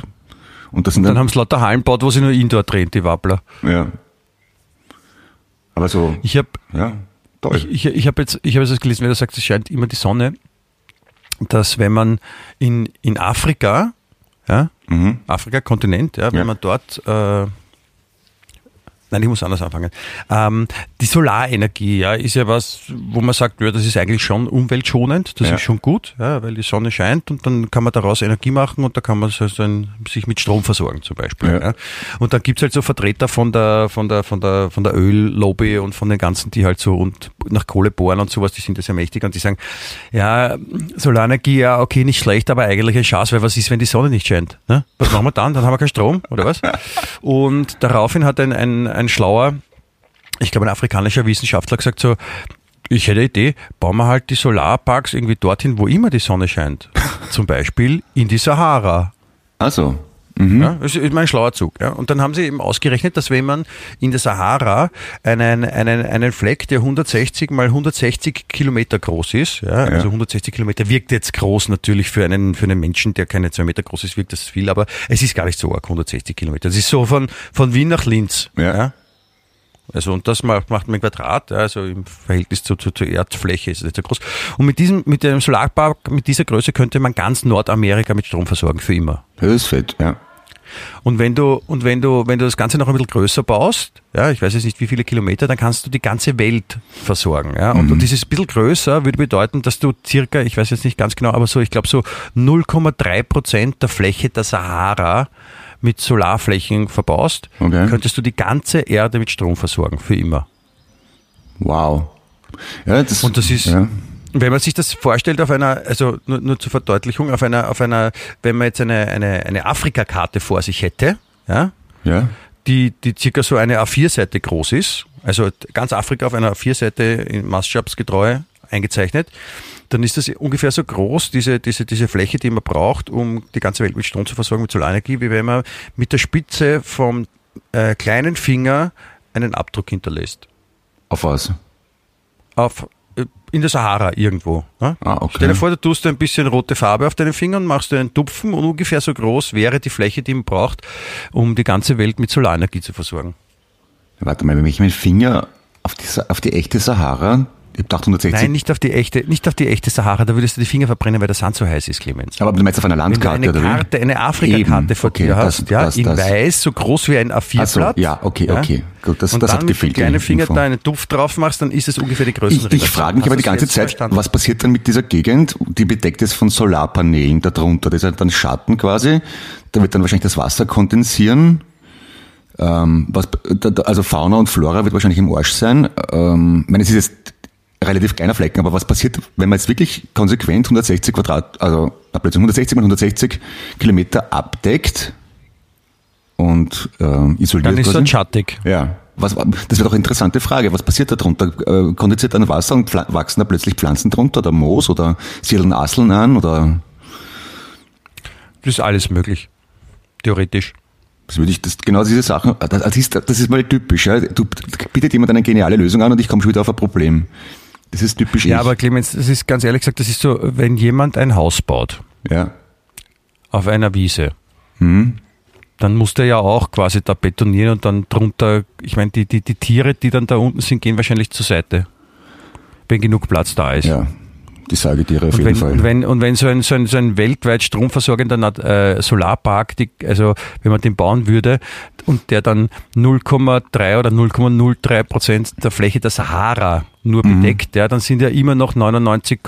Und das sind Dann dann, haben sie lauter Hallen gebaut, wo sie nur Indoor drehen, die Wappler. ja. Aber so, Ich habe ja, toll. Ich, ich, ich habe jetzt, ich habe jetzt gelesen, wenn du sagst, es scheint immer die Sonne, dass wenn man in, in Afrika, ja, Mhm. Afrika-Kontinent, ja, wenn Ja. man dort, äh, nein, ich muss anders anfangen. Ähm, die Solarenergie, ja, ist ja was, wo man sagt, ja, das ist eigentlich schon umweltschonend, das Ja. ist schon gut, ja, weil die Sonne scheint und dann kann man daraus Energie machen und da kann man so dann sich mit Strom versorgen zum Beispiel. Ja. Ja. Und dann gibt's halt so Vertreter von der, von der, von der, von der Öllobby und von den ganzen, die halt so und nach Kohle bohren und sowas, die sind ja sehr mächtig und die sagen, ja, Solarenergie, ja, okay, nicht schlecht, aber eigentlich ein Schatz, weil was ist, wenn die Sonne nicht scheint? Ne? Was machen wir dann? Dann haben wir keinen Strom, oder was? [LAUGHS] Und daraufhin hat ein, ein, ein schlauer, ich glaube ein afrikanischer Wissenschaftler gesagt so, ich hätte eine Idee, bauen wir halt die Solarparks irgendwie dorthin, wo immer die Sonne scheint. [LAUGHS] Zum Beispiel in die Sahara. Also, mhm. Ja, das ist mein schlauer Zug. Ja. Und dann haben sie eben ausgerechnet, dass wenn man in der Sahara einen, einen, einen Fleck, der 160 mal 160 Kilometer groß ist, ja, also 160 Kilometer wirkt jetzt groß natürlich für einen, für einen Menschen, der keine zwei Meter groß ist, wirkt das viel, aber es ist gar nicht so arg, 160 Kilometer. Das ist so von, von Wien nach Linz. Ja. Also und das macht, macht man im Quadrat, ja, also im Verhältnis zu, zu, zur Erdfläche ist es nicht so groß. Und mit diesem, mit dem Solarpark, mit dieser Größe könnte man ganz Nordamerika mit Strom versorgen für immer. das ist fett, ja. Und wenn du, und wenn du, wenn du das Ganze noch ein bisschen größer baust, ja, ich weiß jetzt nicht wie viele Kilometer, dann kannst du die ganze Welt versorgen. Ja. Und, und dieses bisschen größer würde bedeuten, dass du circa, ich weiß jetzt nicht ganz genau, aber so, ich glaube so 0,3 Prozent der Fläche der Sahara mit Solarflächen verbaust, Okay. könntest du die ganze Erde mit Strom versorgen, für immer. Wow. Ja, das, Und das ist, ja. Wenn man sich das vorstellt auf einer, also nur, nur zur Verdeutlichung, auf einer, auf einer, wenn man jetzt eine, eine, eine Afrikakarte vor sich hätte, ja, ja. die, die circa so eine A4-Seite groß ist, also ganz Afrika auf einer A4-Seite in maßstabsgetreu eingezeichnet, dann ist das ungefähr so groß, diese, diese, diese Fläche, die man braucht, um die ganze Welt mit Strom zu versorgen, mit Solarenergie, wie wenn man mit der Spitze vom äh, kleinen Finger einen Abdruck hinterlässt. Auf was? Auf, in der Sahara irgendwo. Ne? Ah, okay. Stell dir vor, du tust ein bisschen rote Farbe auf deinen Fingern, machst du einen Tupfen und ungefähr so groß wäre die Fläche, die man braucht, um die ganze Welt mit Solarenergie zu versorgen. Warte mal, wenn ich meinen Finger auf die, auf die echte Sahara Ich hab gedacht 160. Nein, nicht auf die echte, nicht auf die echte Sahara, da würdest du die Finger verbrennen, weil der Sand so heiß ist, Clemens. aber du meinst auf einer Wenn du Landkarte, eine? Karte, eine Afrika-Karte vor okay, dir das- hast, ja, das- in das- weiß, so groß wie ein A4-Blatt. Ach so, ja, okay, okay. Gut, das- und das dann hat gefehlt, dem kleinen die Finger Info. da einen Duft drauf machst, dann ist es ungefähr die Ich, Größenrelation. ich frage mich aber die ganze Zeit, verstanden? was passiert dann mit dieser Gegend? Die bedeckt ist von Solarpanelen darunter. Das ist dann Schatten quasi. Da wird dann wahrscheinlich das Wasser kondensieren. Ähm, was, also Fauna und Flora wird wahrscheinlich im Arsch sein. Ähm, ich meine, es ist jetzt relativ kleiner Flecken, aber was passiert, wenn man jetzt wirklich konsequent 160 Quadrat, also na, plötzlich 160 mal 160 Kilometer abdeckt und ähm, isoliert Dann ist quasi? es schattig. Ja. Was, das wäre doch eine interessante Frage. Was passiert da drunter? Äh, kondensiert dann Wasser und wachsen da plötzlich Pflanzen drunter oder Moos oder siedeln Asseln an oder Das ist alles möglich. Theoretisch. das würde ich, das, genau diese Sachen, das, das, ist, das ist mal typisch. Ja. Du bietet jemand eine geniale Lösung an und ich komme schon wieder auf ein Problem. Das ist typisch Ja, ich. aber Clemens, das ist ganz ehrlich gesagt, das ist so, wenn jemand ein Haus baut ja. auf einer Wiese, Hm. dann muss der ja auch quasi da betonieren und dann drunter, ich meine, die, die, die Tiere, die dann da unten sind, gehen wahrscheinlich zur Seite, wenn genug Platz da ist. ja. Die Sagetiere auf Und jeden wenn, Fall. und wenn, und wenn so ein, so ein, so ein weltweit stromversorgender äh, Solarpark, die, also wenn man den bauen würde und der dann 0,3 oder 0,03 Prozent der Fläche der Sahara nur Mhm. bedeckt, ja, dann sind ja immer noch 99,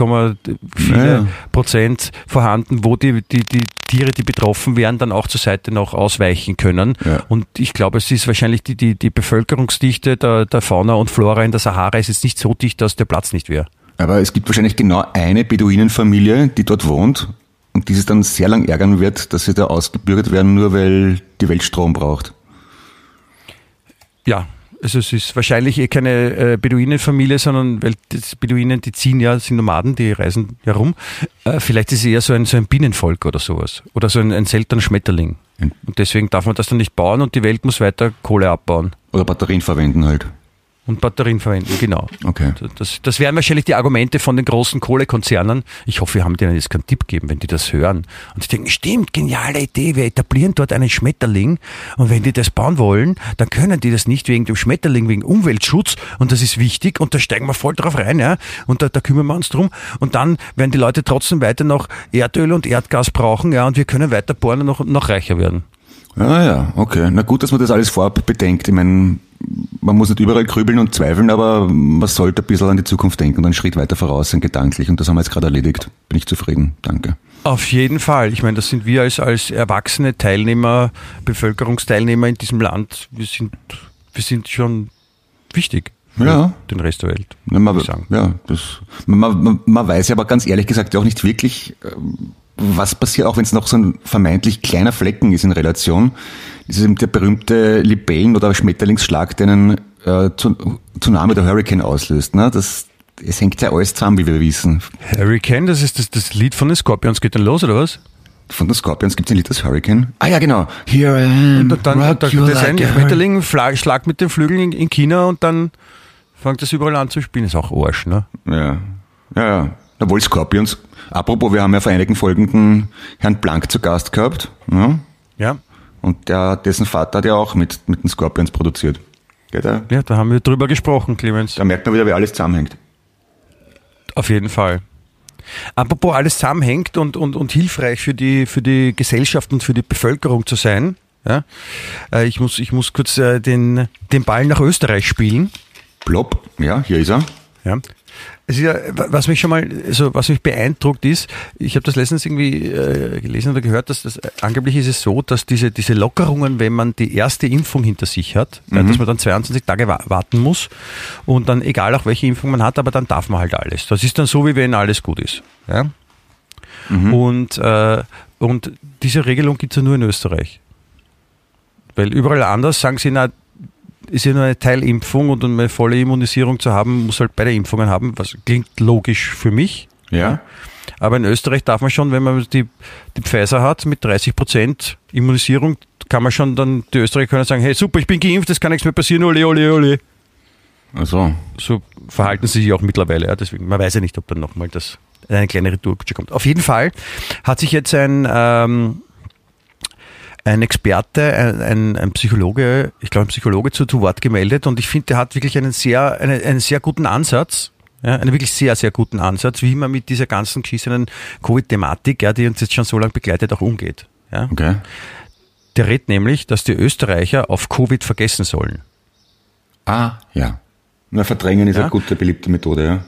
viele Ja, ja. Prozent vorhanden, wo die, die, die Tiere, die betroffen wären, dann auch zur Seite noch ausweichen können. Ja. Und ich glaube, es ist wahrscheinlich die, die, die Bevölkerungsdichte der, der Fauna und Flora in der Sahara ist jetzt nicht so dicht, dass der Platz nicht wäre. Aber es gibt wahrscheinlich genau eine Beduinenfamilie, die dort wohnt und die sich dann sehr lang ärgern wird, dass sie da ausgebürgert werden, nur weil die Welt Strom braucht. Ja, also es ist wahrscheinlich eh keine äh, Beduinenfamilie, sondern weil die Beduinen, die ziehen ja, sind Nomaden, die reisen herum. Äh, vielleicht ist es eher so ein, so ein Bienenvolk oder sowas. Oder so ein, ein seltener Schmetterling. Und deswegen darf man das dann nicht bauen und die Welt muss weiter Kohle abbauen. Oder Batterien verwenden halt. Und Batterien verwenden, genau. Okay. Das, das wären wahrscheinlich die Argumente von den großen Kohlekonzernen. Ich hoffe, wir haben denen jetzt keinen Tipp gegeben, wenn die das hören. Und die denken, stimmt, geniale Idee, wir etablieren dort einen Schmetterling. Und wenn die das bauen wollen, dann können die das nicht wegen dem Schmetterling, wegen Umweltschutz. Und das ist wichtig. Und da steigen wir voll drauf rein, ja. Und da, da kümmern wir uns drum. Und dann werden die Leute trotzdem weiter noch Erdöl und Erdgas brauchen, ja. Und wir können weiter bohren und noch, noch reicher werden. Ah ja, okay. Na gut, dass man das alles vorab bedenkt. Ich meine, man muss nicht überall grübeln und zweifeln, aber man sollte ein bisschen an die Zukunft denken und einen Schritt weiter voraus sein, gedanklich. Und das haben wir jetzt gerade erledigt. Bin ich zufrieden. Danke. Auf jeden Fall. Ich meine, das sind wir als, als erwachsene Teilnehmer, Bevölkerungsteilnehmer in diesem Land. Wir sind, wir sind schon wichtig Ja. den Rest der Welt. Na, man, ja, das, man, man, man weiß ja aber ganz ehrlich gesagt auch nicht wirklich, ähm, was passiert, auch wenn es noch so ein vermeintlich kleiner Flecken ist in Relation. Das ist eben der berühmte Libellen- oder Schmetterlingsschlag, der einen äh, Tsun- Tsunami oder Hurricane auslöst. Ne? Das, es hängt ja alles zusammen, wie wir wissen. Hurricane, das ist das, das Lied von den Scorpions, geht dann los, oder was? Von den Scorpions gibt es ein Lied, das Hurricane. Ah ja, genau. Here I am, Und dann rock da, you das ein like a Schmetterling schlagt mit den Flügeln in, in China und dann fängt das überall an zu spielen. Ist auch Arsch, ne? Ja, ja, ja. Obwohl Scorpions. Apropos, wir haben ja vor einigen Folgen Herrn Blank zu Gast gehabt. Ja? Ja. Und der, dessen Vater hat ja auch mit, mit den Scorpions produziert. Gell, da, Ja, da haben wir drüber gesprochen, Clemens. da merkt man wieder, wie alles zusammenhängt. Auf jeden Fall. Apropos alles zusammenhängt und, und, und hilfreich für die, für die Gesellschaft und für die Bevölkerung zu sein. Ja? Äh, Ich, muss, ich muss kurz äh, den, den Ball nach Österreich spielen. Plopp, ja, hier ist er. Ja. Es ist ja, was mich schon mal, also was mich beeindruckt ist, ich habe das letztens irgendwie äh, gelesen oder gehört, dass das äh, angeblich ist es so, dass diese, diese Lockerungen, wenn man die erste Impfung hinter sich hat, ja, dass man dann 22 Tage wa warten muss und dann egal auch welche Impfung man hat, aber dann darf man halt alles. Das ist dann so, wie wenn alles gut ist. Ja? Und, äh, und diese Regelung gibt es ja nur in Österreich. Weil überall anders sagen sie, na, ist ja nur eine Teilimpfung und um eine volle Immunisierung zu haben, muss halt beide Impfungen haben, was klingt logisch für mich. Ja. Aber in Österreich darf man schon, wenn man die, die Pfizer hat mit 30 Prozent Immunisierung, kann man schon dann, die Österreicher können sagen, hey super, ich bin geimpft, es kann nichts mehr passieren, ole, ole, ole. Also, So verhalten sie sich auch mittlerweile. Ja. Deswegen, man weiß ja nicht, ob dann nochmal das eine kleine Retourkutsche kommt. Auf jeden Fall hat sich jetzt ein, ähm, ein Experte, ein, ein, ein Psychologe, ich glaube ein Psychologe zu, zu Wort gemeldet und ich finde, der hat wirklich einen sehr, einen, einen sehr guten Ansatz. Ja, einen wirklich sehr, sehr guten Ansatz, wie man mit dieser ganzen geschissenen Covid-Thematik, ja, die uns jetzt schon so lange begleitet, auch umgeht. Ja. Okay. Der redet nämlich, dass die Österreicher auf Covid vergessen sollen. Ah, ja. Na, verdrängen ist Ja. eine gute, beliebte Methode, ja.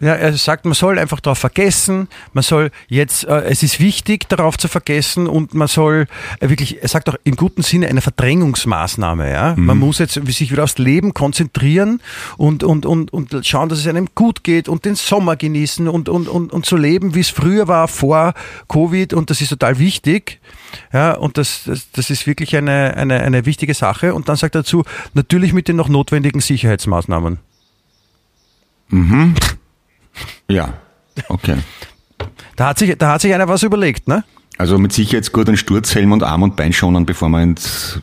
Ja, er sagt, man soll einfach darauf vergessen, man soll jetzt, äh, es ist wichtig, darauf zu vergessen und man soll äh, wirklich, er sagt auch im guten Sinne eine Verdrängungsmaßnahme, ja. Man muss jetzt sich wieder aufs Leben konzentrieren und, und, und, und schauen, dass es einem gut geht und den Sommer genießen und, und, und, und so leben, wie es früher war, vor Covid und das ist total wichtig. Ja, und das, das, das ist wirklich eine, eine, eine wichtige Sache. Und dann sagt er dazu, natürlich mit den noch notwendigen Sicherheitsmaßnahmen. Ja, okay. Da hat sich, da hat sich einer was überlegt, ne? Also mit Sicherheit gut einen Sturzhelm und Arm- und Bein schonen, bevor man ins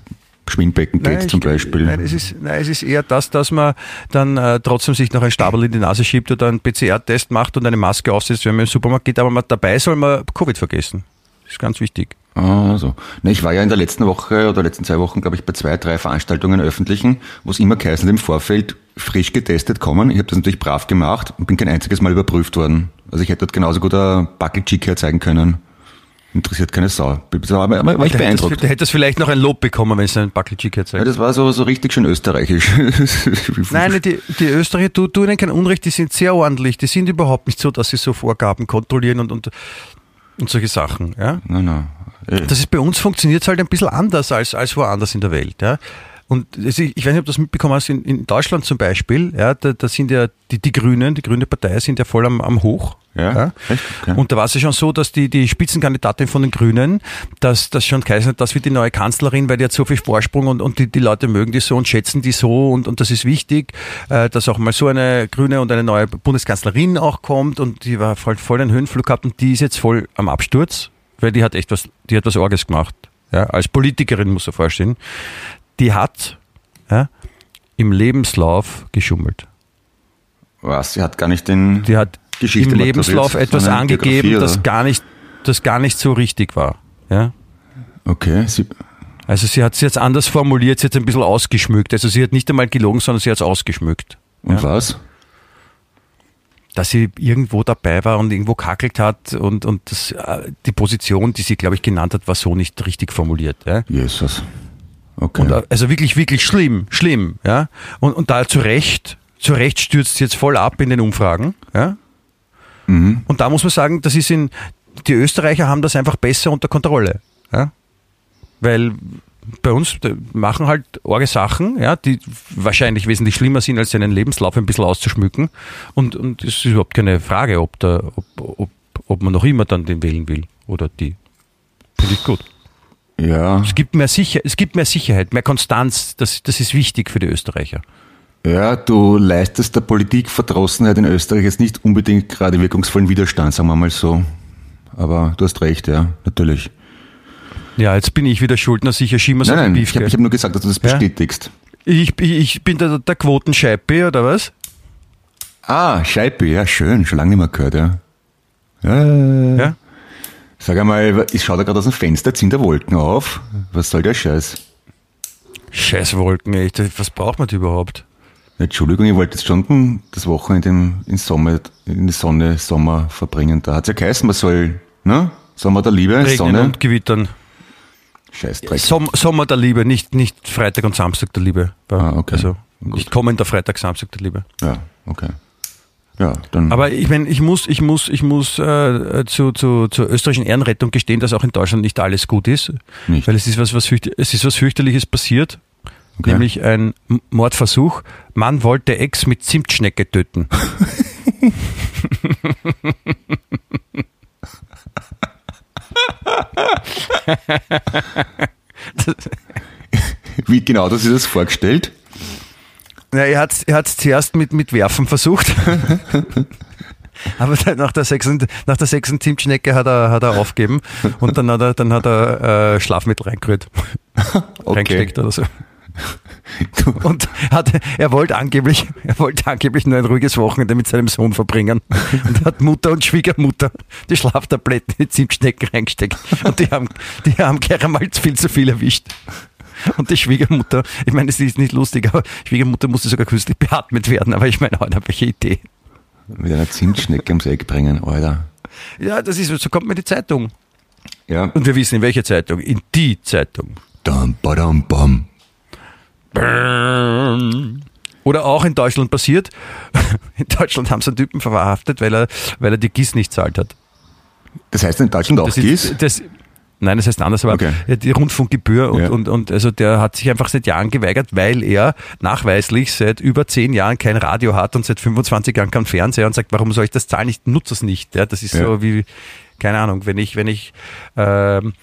Schwimmbecken geht Nein, zum Beispiel. Nein es, ist, nein, es ist eher das, dass man dann äh, trotzdem sich noch ein Stabel in die Nase schiebt oder einen PCR-Test macht und eine Maske aufsetzt, wenn man im Supermarkt geht, aber man, dabei soll man Covid vergessen. Das ist ganz wichtig. Ah, so. Na, ich war ja in der letzten Woche oder letzten zwei Wochen, glaube ich, bei zwei, drei Veranstaltungen öffentlichen, wo es immer geheißen im Vorfeld frisch getestet kommen. Ich habe das natürlich brav gemacht und bin kein einziges Mal überprüft worden. Also ich hätte dort genauso gut ein Buckle-Cheek herzeigen können. Interessiert keine Sau. Aber, aber war ich beeindruckt. da hättest vielleicht noch ein Lob bekommen, wenn es ein Buckelchick Ja, zeigt. das war so, so richtig schön österreichisch. [LAUGHS] Nein, die, die Österreicher, du, tu ihnen kein Unrecht, die sind sehr ordentlich. Die sind überhaupt nicht so, dass sie so Vorgaben kontrollieren und, und, und solche Sachen. Ja? Nein, nein. Eh. Das ist bei uns funktioniert es halt ein bisschen anders als, als woanders in der Welt. Ja? Und ich weiß nicht, ob du das mitbekommen hast, in, in Deutschland zum Beispiel, ja, da, da sind ja die, die Grünen, die Grüne Partei sind ja voll am, am Hoch. Ja, echt? Okay. Und da war es ja schon so, dass die, die Spitzenkandidatin von den Grünen, dass das schon geheißen hat, das wird die neue Kanzlerin, weil die hat so viel Vorsprung und, und die, die Leute mögen die so und schätzen die so und, und das ist wichtig, äh, dass auch mal so eine Grüne und eine neue Bundeskanzlerin auch kommt und die war voll, voll den Höhenflug gehabt und die ist jetzt voll am Absturz, weil die hat echt was, die hat was Orges gemacht. Ja, als Politikerin muss er vorstellen. Die hat ja, im Lebenslauf geschummelt. Was? Sie hat gar nicht den. Die hat Geschichte im Lebenslauf etwas angegeben, das gar nicht, das gar nicht so richtig war. Ja? Okay, sie, Also sie hat es jetzt anders formuliert, sie hat es ein bisschen ausgeschmückt. Also sie hat nicht einmal gelogen, sondern sie hat es ausgeschmückt. und Ja. was? Dass sie irgendwo dabei war und irgendwo kackelt hat und, und das, äh, die Position, die sie, glaube ich, genannt hat, war so nicht richtig formuliert. Ja? Jesus. Okay. Und, äh, also wirklich, wirklich schlimm, schlimm. Ja? Und, und da zu Recht, zu Recht stürzt sie jetzt voll ab in den Umfragen. Ja? mhm. Und da muss man sagen, das ist in, die Österreicher haben das einfach besser unter Kontrolle. Ja? Weil bei uns machen halt orge Sachen, ja, die wahrscheinlich wesentlich schlimmer sind, als seinen Lebenslauf ein bisschen auszuschmücken. Und, und es ist überhaupt keine Frage, ob, da, ob, ob, ob man noch immer dann den wählen will oder die. Finde ich gut. Ja. Es gibt mehr, Sicher es gibt mehr Sicherheit, mehr Konstanz. Das, das ist wichtig für die Österreicher. Ja, du leistest der Politikverdrossenheit in Österreich jetzt nicht unbedingt gerade wirkungsvollen Widerstand, sagen wir mal so. Aber du hast recht, ja, natürlich. Ja, jetzt bin ich wieder Schuldner, sicher schieben wir so Nein, nein, Beef, ich habe hab nur gesagt, dass du das Ja? bestätigst. ich, ich, ich bin der, der Quotenscheibe, oder was? Ah, Scheibe, ja, schön, schon lange nicht mehr gehört, ja. Ja. Ja? Sag einmal, ich schaue da gerade aus dem Fenster, ziehen da Wolken auf. Was soll der Scheiß? Scheiß Wolken, echt. Was braucht man die überhaupt? Entschuldigung, ich wollte jetzt schon das Wochenende in, in, Sommer, in die Sonne, Sommer verbringen. Da hat's ja geheißen, man soll, ne? Sommer der Liebe, Regnen Sonne, und Gewittern. Scheißdreck. Som Sommer der Liebe, nicht, nicht Freitag und Samstag der Liebe. Ah, okay. Also Gut. nicht kommender Freitag, Samstag der Liebe. Ja, okay. Ja, dann. Aber ich meine, ich muss, ich muss, ich muss äh, zu, zu, zur österreichischen Ehrenrettung gestehen, dass auch in Deutschland nicht alles gut ist. Nicht. Weil es ist was, was es ist was fürchterliches passiert. Okay. Nämlich ein Mordversuch. Man wollte Ex mit Zimtschnecke töten. [LAUGHS] [LAUGHS] Wie genau hat er sich das vorgestellt? Ja, er hat es er hat's zuerst mit, mit Werfen versucht. [LAUGHS] Aber nach der sechsten, nach der sechsten Zimtschnecke hat er, hat er aufgeben und dann hat er, dann hat er äh, Schlafmittel reingerührt. [LAUGHS] Reingesteckt oder so. [LAUGHS] Und hat, er wollte angeblich, er wollte angeblich nur ein ruhiges Wochenende mit seinem Sohn verbringen. Und hat Mutter und Schwiegermutter die Schlaftabletten in die Zimtschnecken reingesteckt. Und die haben, die haben gleich einmal viel zu viel erwischt. Und die Schwiegermutter, ich meine, es ist nicht lustig, aber Schwiegermutter musste sogar künstlich beatmet werden. Aber ich meine, heute welche Idee. mit einer Zimtschnecke ums Eck bringen, Alter. Ja, das ist, so kommt mir die Zeitung. Ja. Und wir wissen, in welche Zeitung? In die Zeitung. Dum, badum, bum. Oder auch in Deutschland passiert. [LAUGHS] In Deutschland haben sie einen Typen verhaftet, weil er, weil er die GIS nicht zahlt hat. Das heißt in Deutschland auch Das GIS? ist, das, nein, das heißt anders, aber Okay. die Rundfunkgebühr und, Ja. und, und also der hat sich einfach seit Jahren geweigert, weil er nachweislich seit über zehn Jahren kein Radio hat und seit 25 Jahren kein Fernseher und sagt, warum soll ich das zahlen? Ich nutze es nicht. Ja, das ist Ja. so wie, keine Ahnung, wenn ich, wenn ich ähm,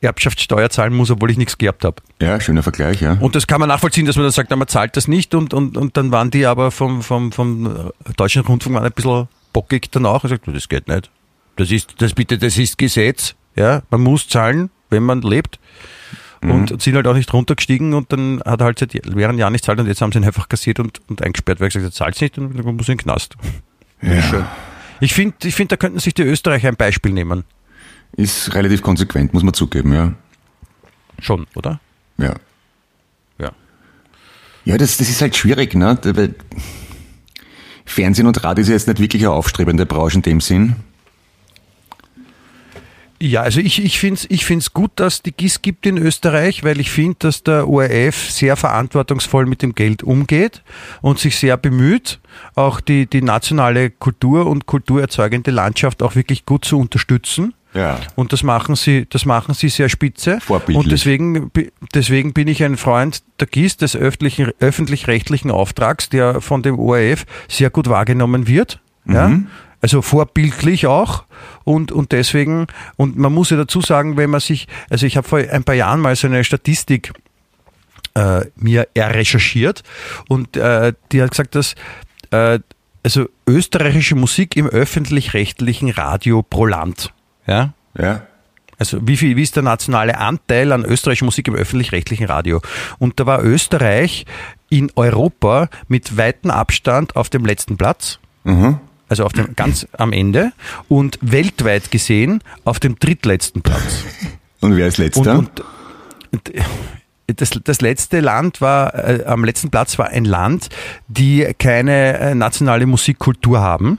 Erbschaftssteuer zahlen muss, obwohl ich nichts geerbt habe. Ja, schöner Vergleich, ja. Und das kann man nachvollziehen, dass man dann sagt, na, man zahlt das nicht und, und, und dann waren die aber vom, vom, vom äh, deutschen Rundfunk waren ein bisschen bockig danach und sagt, das geht nicht. Das ist, das bitte, das ist Gesetz. Ja, man muss zahlen, wenn man lebt. Und sind halt auch nicht runtergestiegen und dann hat er halt seit mehreren Jahren nicht zahlt und jetzt haben sie ihn einfach kassiert und, und eingesperrt, weil er gesagt hat, zahlt nicht und dann muss in den Knast. ja. Schön. Ich finde, ich find, da könnten sich die Österreicher ein Beispiel nehmen. Ist relativ konsequent, muss man zugeben, ja. Schon, oder? Ja. Ja. Ja, das, das ist halt schwierig, ne? Weil Fernsehen und Radio ist ja jetzt nicht wirklich eine aufstrebende Branche in dem Sinn. Ja, also ich, ich finde es ich find's gut, dass die GIS gibt in Österreich, weil ich finde, dass der ORF sehr verantwortungsvoll mit dem Geld umgeht und sich sehr bemüht, auch die, die nationale Kultur und kulturerzeugende Landschaft auch wirklich gut zu unterstützen. Ja. Und das machen sie, das machen sie sehr spitze. Vorbildlich. Und deswegen, deswegen bin ich ein Freund der GIS, des öffentlichen, öffentlich-rechtlichen Auftrags, der von dem ORF sehr gut wahrgenommen wird. Ja? Also vorbildlich auch. Und, und deswegen, und man muss ja dazu sagen, wenn man sich, also ich habe vor ein paar Jahren mal so eine Statistik äh, mir errecherchiert und äh, die hat gesagt, dass äh, also österreichische Musik im öffentlich-rechtlichen Radio pro Land. Ja? Ja. Also wie viel, wie ist der nationale Anteil an österreichischer Musik im öffentlich-rechtlichen Radio? Und da war Österreich in Europa mit weitem Abstand auf dem letzten Platz. Also auf dem ganz am Ende und weltweit gesehen auf dem drittletzten Platz. [LAUGHS] Und wer ist letzter? Und, und, und das, das letzte Land war, äh, am letzten Platz war ein Land, die keine äh, nationale Musikkultur haben.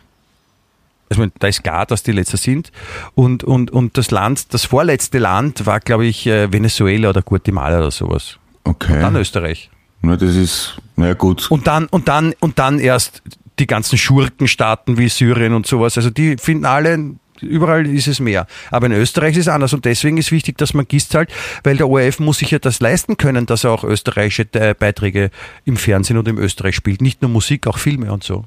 Also da ist klar, dass die letzter sind. Und, und, und das Land, das vorletzte Land war, glaube ich, äh, Venezuela oder Guatemala oder sowas. okay. Dann Österreich. Na, das ist, naja, gut. Und dann, und dann, und dann erst die ganzen Schurkenstaaten wie Syrien und sowas. Also die finden alle, überall ist es mehr. Aber in Österreich ist es anders und deswegen ist wichtig, dass man GIS zahlt, weil der ORF muss sich ja das leisten können, dass er auch österreichische äh, Beiträge im Fernsehen und im Österreich spielt. Nicht nur Musik, auch Filme und so.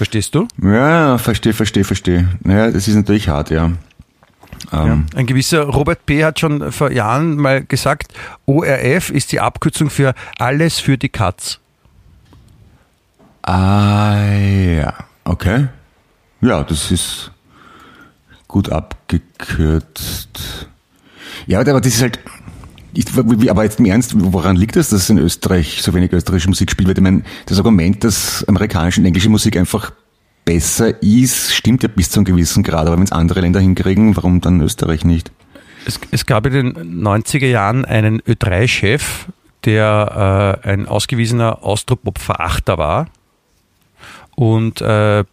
Verstehst du? Ja, verstehe, verstehe, verstehe. Naja, das ist natürlich hart, ja. Ähm, Ein gewisser Robert P. hat schon vor Jahren mal gesagt, ORF ist die Abkürzung für alles für die Katz. Ah, ja. Okay. Ja, das ist gut abgekürzt. Ja, aber das ist halt, ich, aber jetzt im Ernst, woran liegt das, dass in Österreich so wenig österreichische Musik spielt? Weil ich meine, das Argument, dass amerikanische und englische Musik einfach besser ist, stimmt ja bis zu einem gewissen Grad. Aber wenn es andere Länder hinkriegen, warum dann Österreich nicht? Es, es gab in den 90er Jahren einen Ö3-Chef, der äh, ein ausgewiesener Austropop-Verachter war. Und äh,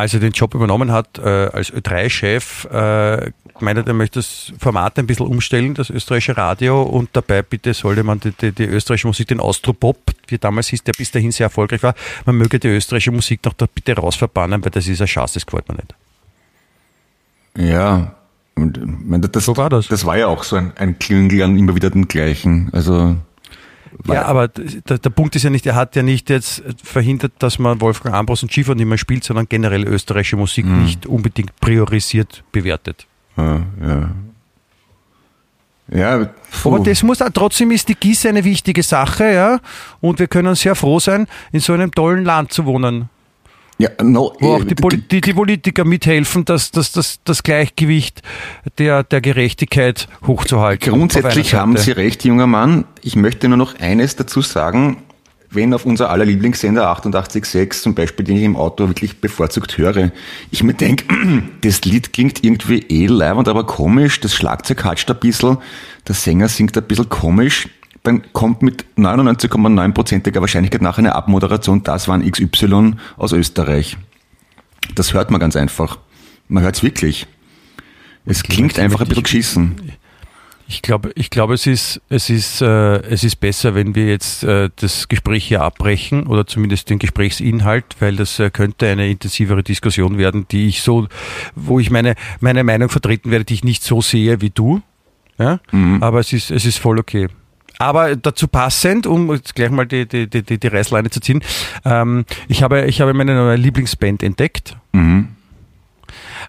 als er den Job übernommen hat, äh, als Ö3-Chef, äh, meinte er, er möchte das Format ein bisschen umstellen, das österreichische Radio, und dabei bitte sollte man die, die, die österreichische Musik, den Austropop, wie damals hieß, der bis dahin sehr erfolgreich war, man möge die österreichische Musik doch da bitte rausverbannen, weil das ist ein Schatz, das gefällt mir nicht. Ja, und, das, So war das. Das war ja auch so ein, ein Klüngel an immer wieder den gleichen. Also, Ja, aber der, der Punkt ist ja nicht, er hat ja nicht jetzt verhindert, dass man Wolfgang Ambros und Schiffer nicht mehr spielt, sondern generell österreichische Musik nicht unbedingt priorisiert bewertet. ja, ja. Ja. Aber das muss auch, trotzdem ist die GIS eine wichtige Sache, ja. Und wir können sehr froh sein, in so einem tollen Land zu wohnen, ja, no, wo auch äh, die, Poli die, die Politiker mithelfen, dass, dass, dass das Gleichgewicht der, der Gerechtigkeit hochzuhalten. Grundsätzlich haben. Sie recht, junger Mann. Ich möchte nur noch eines dazu sagen. Wenn auf unser aller Lieblingssender 88.6 zum Beispiel, den ich im Auto wirklich bevorzugt höre, ich mir denke, [CLEARS THROAT] das Lied klingt irgendwie eh leibend, aber komisch, das Schlagzeug hatscht ein bisschen, der Sänger singt ein bisschen komisch, dann kommt mit 99,9%iger Wahrscheinlichkeit nach eine Abmoderation, das waren XY aus Österreich. Das hört man ganz einfach. Man hört es wirklich. Es klingt einfach ein bisschen geschissen. Ich glaube, ich glaube, es ist, es ist, äh, es ist besser, wenn wir jetzt äh, das Gespräch hier abbrechen oder zumindest den Gesprächsinhalt, weil das äh, könnte eine intensivere Diskussion werden, die ich so, wo ich meine meine Meinung vertreten werde, die ich nicht so sehe wie du. Ja, aber es ist, es ist voll okay. Aber dazu passend, um jetzt gleich mal die, die, die, die Reißleine zu ziehen, ähm, ich, habe, ich habe meine neue Lieblingsband entdeckt. Mhm.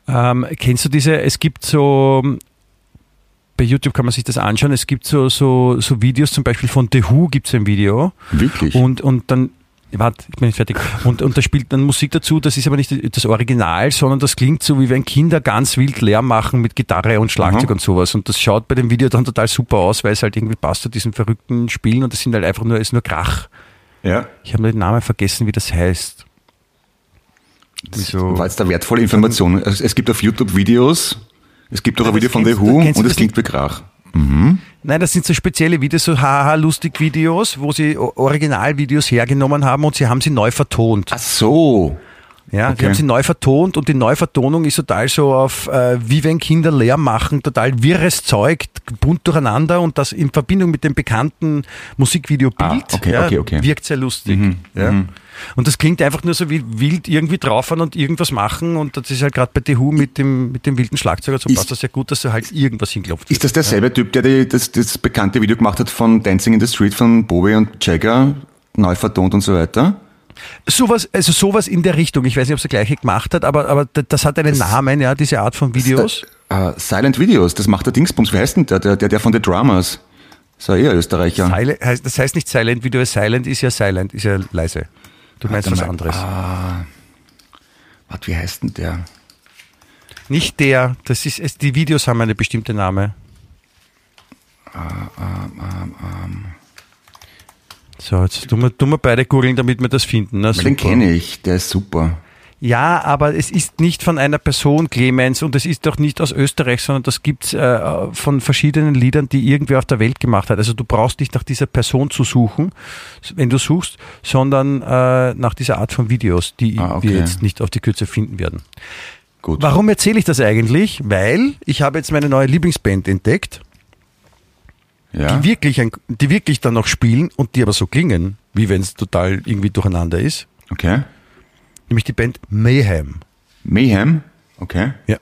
Ähm, kennst du diese, es gibt so, bei YouTube kann man sich das anschauen, es gibt so, so, so Videos, zum Beispiel von The Who gibt es ein Video. Wirklich? Und, und dann, warte, ich bin nicht fertig. Und, und da spielt dann Musik dazu, das ist aber nicht das Original, sondern das klingt so, wie wenn Kinder ganz wild Lärm machen mit Gitarre und Schlagzeug Aha. und sowas. Und das schaut bei dem Video dann total super aus, weil es halt irgendwie passt zu diesen verrückten Spielen und das sind halt einfach nur, ist nur Krach. ja. Ich habe den Namen vergessen, wie das heißt. Wieso? War jetzt da wertvolle Information. Es, gibt auf YouTube Videos. Es gibt auch ein das Video von The Who und es das klingt wie Krach. Nein, das sind so spezielle Videos, so haha-lustig-Videos, wo sie Originalvideos hergenommen haben und sie haben sie neu vertont. Ach so. Ja, okay. sie haben sie neu vertont und die Neuvertonung ist total so auf, äh, wie wenn Kinder Lärm machen, total wirres Zeug, bunt durcheinander und das in Verbindung mit dem bekannten Musikvideobild Ah, okay, ja, okay, wirkt sehr lustig. ja. Und das klingt einfach nur so wie wild irgendwie drauffahren und irgendwas machen und das ist halt gerade bei The Who mit dem, mit dem wilden Schlagzeuger so Ist- passt das sehr gut, dass er halt irgendwas hinklopft. Ist das derselbe Typ, der die, das, das bekannte Video gemacht hat von Dancing in the Street von Bowie und Jagger, neu vertont und so weiter? Sowas, also sowas in der Richtung. Ich weiß nicht, ob es der gleiche gemacht hat, aber, aber das hat einen Namen, ja, diese Art von Videos. Äh, Silent Videos, das macht der Dingsbums. Wie heißt denn der? Der, der, von The Drummers. Ist ja eher Österreicher. Silent, das heißt nicht Silent Video, Silent ist ja Silent, ist ja leise. Du meinst Warte was mal. anderes. Warte, wie heißt denn der? Nicht der, das ist, es, die Videos haben eine bestimmte Name. So, jetzt tun wir, tun wir beide googeln, damit wir das finden. Na, Weil den kenne ich, der ist super. Ja, aber es ist nicht von einer Person, Clemens, und es ist doch nicht aus Österreich, sondern das gibt's äh, von verschiedenen Liedern, die irgendwer auf der Welt gemacht hat. Also du brauchst nicht nach dieser Person zu suchen, wenn du suchst, sondern äh, nach dieser Art von Videos, die Ah, okay. wir jetzt nicht auf die Kürze finden werden. Gut. Warum erzähle ich das eigentlich? Weil ich habe jetzt meine neue Lieblingsband entdeckt, Ja? die wirklich, ein, die wirklich dann noch spielen und die aber so klingen, wie wenn es total irgendwie durcheinander ist. Okay. Nämlich die Band Mayhem. Mayhem? Okay. Ja.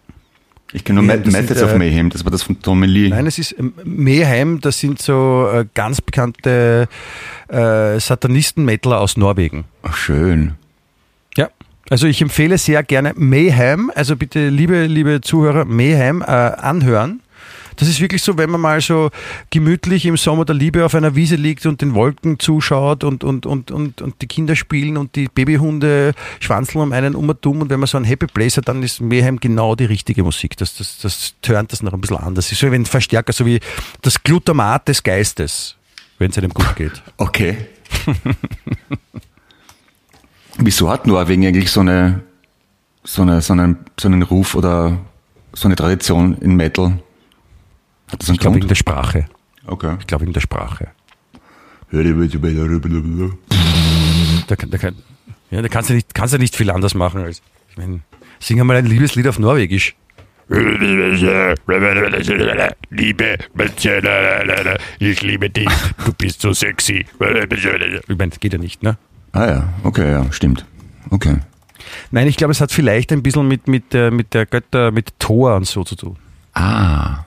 Ich kenne nur Ja, Methods of äh, Mayhem, das war das von Tommy Lee. Nein, es ist ähm, Mayhem, das sind so äh, ganz bekannte äh, Satanisten-Metaler aus Norwegen. Ach, schön. Ja. Also ich empfehle sehr gerne Mayhem, also bitte liebe, liebe Zuhörer, Mayhem äh, anhören. Das ist wirklich so, wenn man mal so gemütlich im Sommer der Liebe auf einer Wiese liegt und den Wolken zuschaut und, und, und, und, und die Kinder spielen und die Babyhunde schwanzeln um einen um und um und wenn man so ein Happy Place hat, dann ist Mayhem genau die richtige Musik. Das, das, das turnt das noch ein bisschen anders. Das ist so wie ein Verstärker, so wie das Glutamat des Geistes, wenn es einem gut geht. Okay. [LAUGHS] Wieso hat Norwegen eigentlich so eine, so eine, so einen, so einen Ruf oder so eine Tradition in Metal? Hat das einen Ich glaube wegen der Sprache. Okay. Ich glaube wegen der Sprache. Da, kann- da, kann, ja, da kannst du nicht, kannst du nicht viel anders machen als. Ich meine, sing einmal ein Liebeslied auf Norwegisch. Liebe, ich liebe dich, du bist so sexy. Ich meine, das geht ja nicht, ne? Ah ja, okay, ja, stimmt. Okay. Nein, ich glaube, es hat vielleicht ein bisschen mit, mit, der, mit der Götter, mit Thor und so zu tun. Ah.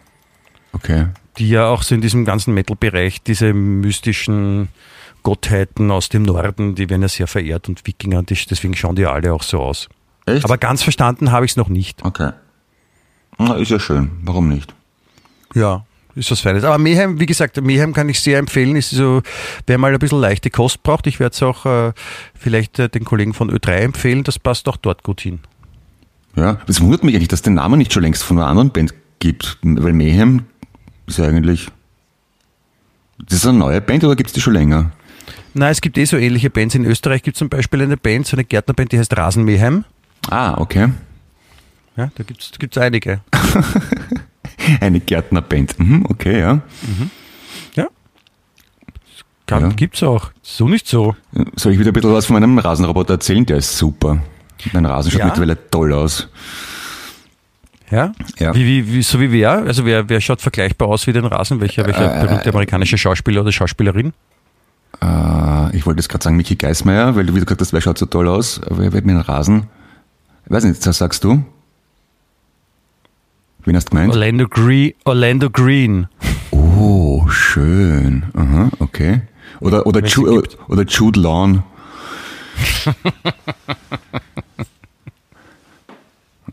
Okay. Die ja auch so in diesem ganzen Metal-Bereich, diese mystischen Gottheiten aus dem Norden, die werden ja sehr verehrt und die, deswegen schauen die alle auch so aus. Echt? Aber ganz verstanden habe ich es noch nicht. Okay. Na, ist ja schön. Warum nicht? Ja, ist was Feines. Aber Mayhem, wie gesagt, Mayhem kann ich sehr empfehlen. Ist so, wer mal ein bisschen leichte Kost braucht, ich werde es auch äh, vielleicht äh, den Kollegen von Ö3 empfehlen, das passt auch dort gut hin. Ja, das wundert mich eigentlich, dass den Namen nicht schon längst von einer anderen Band gibt. Weil Mayhem ist eigentlich. Das ist eine neue Band oder gibt's die schon länger? Na, es gibt eh so ähnliche Bands. In Österreich gibt es zum Beispiel eine Band, so eine Gärtnerband, die heißt Rasen Mayhem. Ah, okay. Ja, da gibt es gibt's einige. [LAUGHS] Eine Gärtnerband. Mhm, okay, ja. Ja. Kann, Ja. Gibt's auch. So nicht so. Soll ich wieder ein bisschen was von meinem Rasenroboter erzählen? Der ist super. Dein Rasen schaut Ja? mittlerweile toll aus. Ja? Ja. Wie, wie, wie, so wie wer? Also wer, wer schaut vergleichbar aus wie den Rasen? Welcher, welcher Äh, berühmte amerikanische Schauspieler oder Schauspielerin? Äh, ich wollte jetzt gerade sagen Michi Geismeier, weil du wieder gesagt hast, wer schaut so toll aus. Wer wird mit dem Rasen? Ich weiß nicht, was sagst du? Wen hast du gemeint? Orlando Green. Orlando Green. Oh, schön. Aha, okay. Oder, oder, Ju, oder Jude Lawn. [LAUGHS]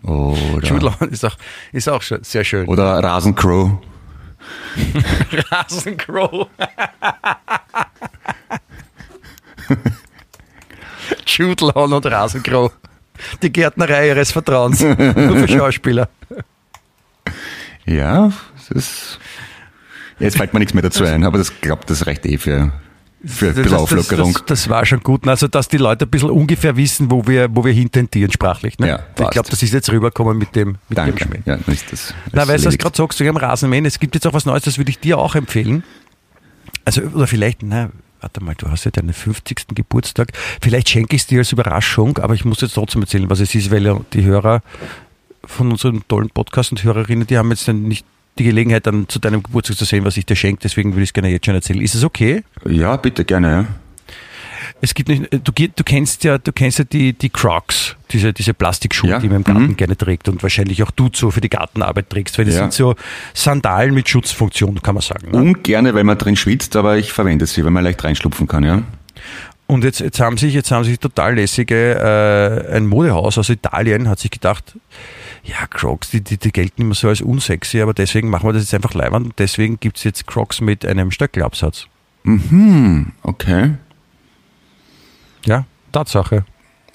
Oder, Jude Law [LAUGHS] ist auch, ist auch schon sehr schön. oder Rasencrow. [LAUGHS] Rasencrow. [LAUGHS] Jude Law und Rasencrow. Die Gärtnerei ihres Vertrauens. Nur für Schauspieler. Ja, das ist. Jetzt fällt mir nichts mehr dazu ein, aber das glaubt, das reicht eh für, für das, Auflockerung. Das, das war schon gut. Also, dass die Leute ein bisschen ungefähr wissen, wo wir, wo wir hintendieren sprachlich. Ne? Ja, ich glaube, das ist jetzt rübergekommen mit dem, mit dem Danke. Schmäh. Ja, ist das. Na, das weißt du, was erledigt. gerade sagst, wegen dem Rasenmähen, es gibt jetzt auch was Neues, das würde ich dir auch empfehlen. Also, oder vielleicht, na, warte mal, du hast ja deinen 50. Geburtstag. Vielleicht schenke ich es dir als Überraschung, aber ich muss jetzt trotzdem erzählen, was es ist, weil ja die Hörer von unserem tollen Podcast und Hörerinnen, die haben jetzt dann nicht die Gelegenheit, dann zu deinem Geburtstag zu sehen, was ich dir schenke. Deswegen würde ich es gerne jetzt schon erzählen. Ist es okay? Ja, bitte, gerne, ja. Es gibt nicht, du, du kennst ja, du kennst ja die, die Crocs, diese, diese Plastikschuhe, Ja, die man im Garten mhm. gerne trägt und wahrscheinlich auch du so für die Gartenarbeit trägst, weil das Ja. sind so Sandalen mit Schutzfunktion, kann man sagen. Ne? Ungerne, weil man drin schwitzt, aber ich verwende sie, weil man leicht reinschlupfen kann, ja. Und jetzt, jetzt haben sich, jetzt haben sich total lässige, äh, ein Modehaus aus Italien hat sich gedacht, ja, Crocs, die, die, die gelten immer so als unsexy, aber deswegen machen wir das jetzt einfach leibend und deswegen gibt's jetzt Crocs mit einem Stöckelabsatz. Mhm, okay. Ja, Tatsache.